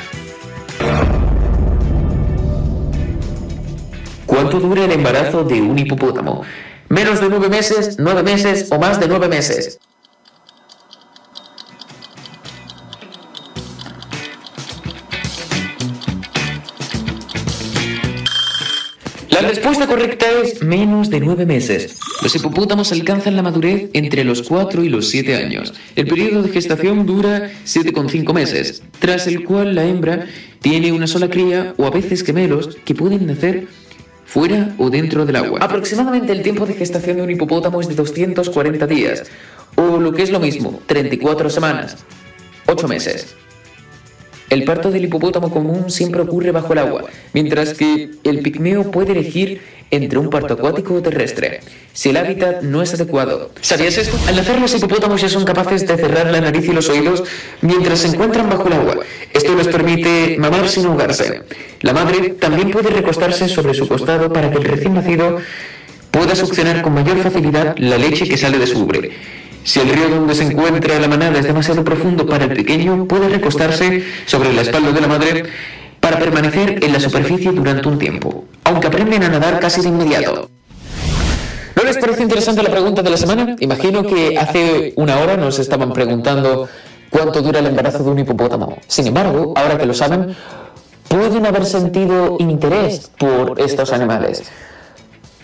¿Cuánto dura el embarazo de un hipopótamo? ¿Menos de nueve meses, nueve meses o más de nueve meses? La respuesta correcta es menos de nueve meses. Los hipopótamos alcanzan la madurez entre los 4 y los 7 años. El periodo de gestación dura 7,5 meses, tras el cual la hembra tiene una sola cría o a veces gemelos que pueden nacer fuera o dentro del agua. Aproximadamente el tiempo de gestación de un hipopótamo es de 240 días, o lo que es lo mismo, 34 semanas, 8 meses. El parto del hipopótamo común siempre ocurre bajo el agua, mientras que el pigmeo puede elegir entre un parto acuático o terrestre, si el hábitat no es adecuado. ¿Sabías esto? Al nacer los hipopótamos ya son capaces de cerrar la nariz y los oídos mientras se encuentran bajo el agua. Esto les permite mamar sin ahogarse. La madre también puede recostarse sobre su costado para que el recién nacido pueda succionar con mayor facilidad la leche que sale de su ubre. Si el río donde se encuentra la manada es demasiado profundo para el pequeño, puede recostarse sobre la espalda de la madre para permanecer en la superficie durante un tiempo, aunque aprenden a nadar casi de inmediato. ¿No les parece interesante la pregunta de la semana? Imagino que hace una hora nos estaban preguntando cuánto dura el embarazo de un hipopótamo. Sin embargo, ahora que lo saben, pueden haber sentido interés por estos animales.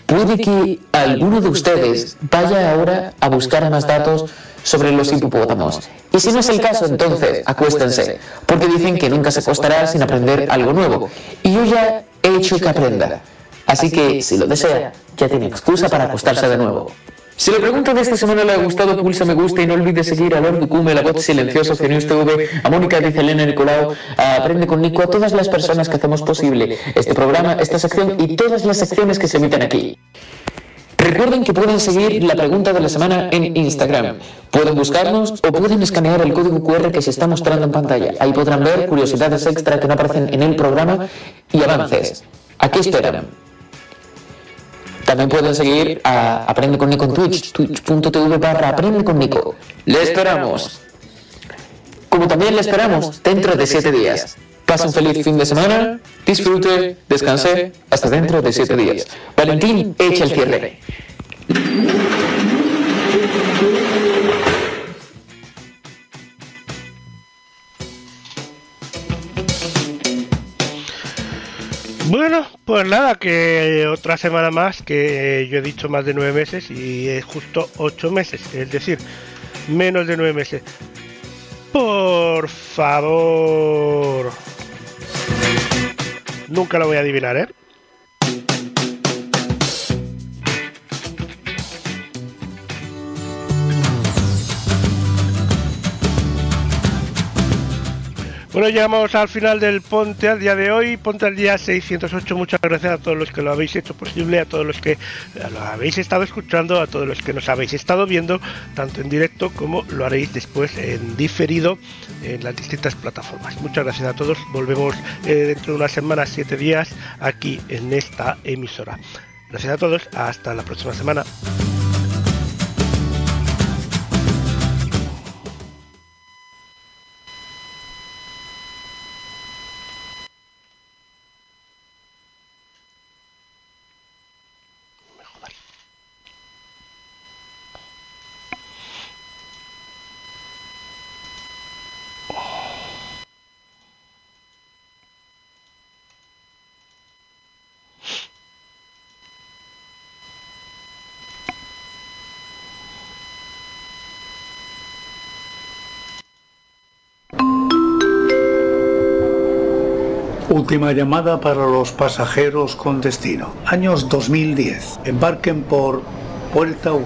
Puede que alguno de ustedes vaya ahora a buscar más datos sobre los hipopótamos. Y si no es el caso, entonces acuéstense, porque dicen que nunca se acostará sin aprender algo nuevo. Y yo ya he hecho que aprenda. Así que, si lo desea, ya tiene excusa para acostarse de nuevo. Si la pregunta de esta semana le ha gustado, pulsa me gusta y no olvides seguir a Lord Ducume, la voz silenciosa de News TV, a Mónica dice Elena Nicolau, a Aprende con Nico, a todas las personas que hacemos posible este programa, esta sección y todas las secciones que se emiten aquí. Recuerden que pueden seguir la pregunta de la semana en Instagram. Pueden buscarnos o pueden escanear el código QR que se está mostrando en pantalla. Ahí podrán ver curiosidades extra que no aparecen en el programa y avances. Aquí esperan. También pueden seguir a Aprende con Nico en Twitch, twitch.tv barra Aprende con Nico. Le esperamos. Como también le esperamos dentro de siete días. Pase un feliz fin de semana, disfrute, descanse, hasta dentro de siete días. Valentín, echa el cierre. Bueno, pues nada, que otra semana más, que yo he dicho más de nueve meses y es justo ocho meses, es decir, menos de nueve meses. Por favor. Nunca lo voy a adivinar, ¿eh? Bueno, llegamos al final del Ponte al día de hoy, Ponte al día 608. Muchas gracias a todos los que lo habéis hecho posible, a todos los que lo habéis estado escuchando, a todos los que nos habéis estado viendo, tanto en directo como lo haréis después en diferido en las distintas plataformas. Muchas gracias a todos. Volvemos eh, dentro de unas semanas, siete días, aquí en esta emisora. Gracias a todos. Hasta la próxima semana. Última llamada para los pasajeros con destino. Años 2010. Embarquen por Puerta 1.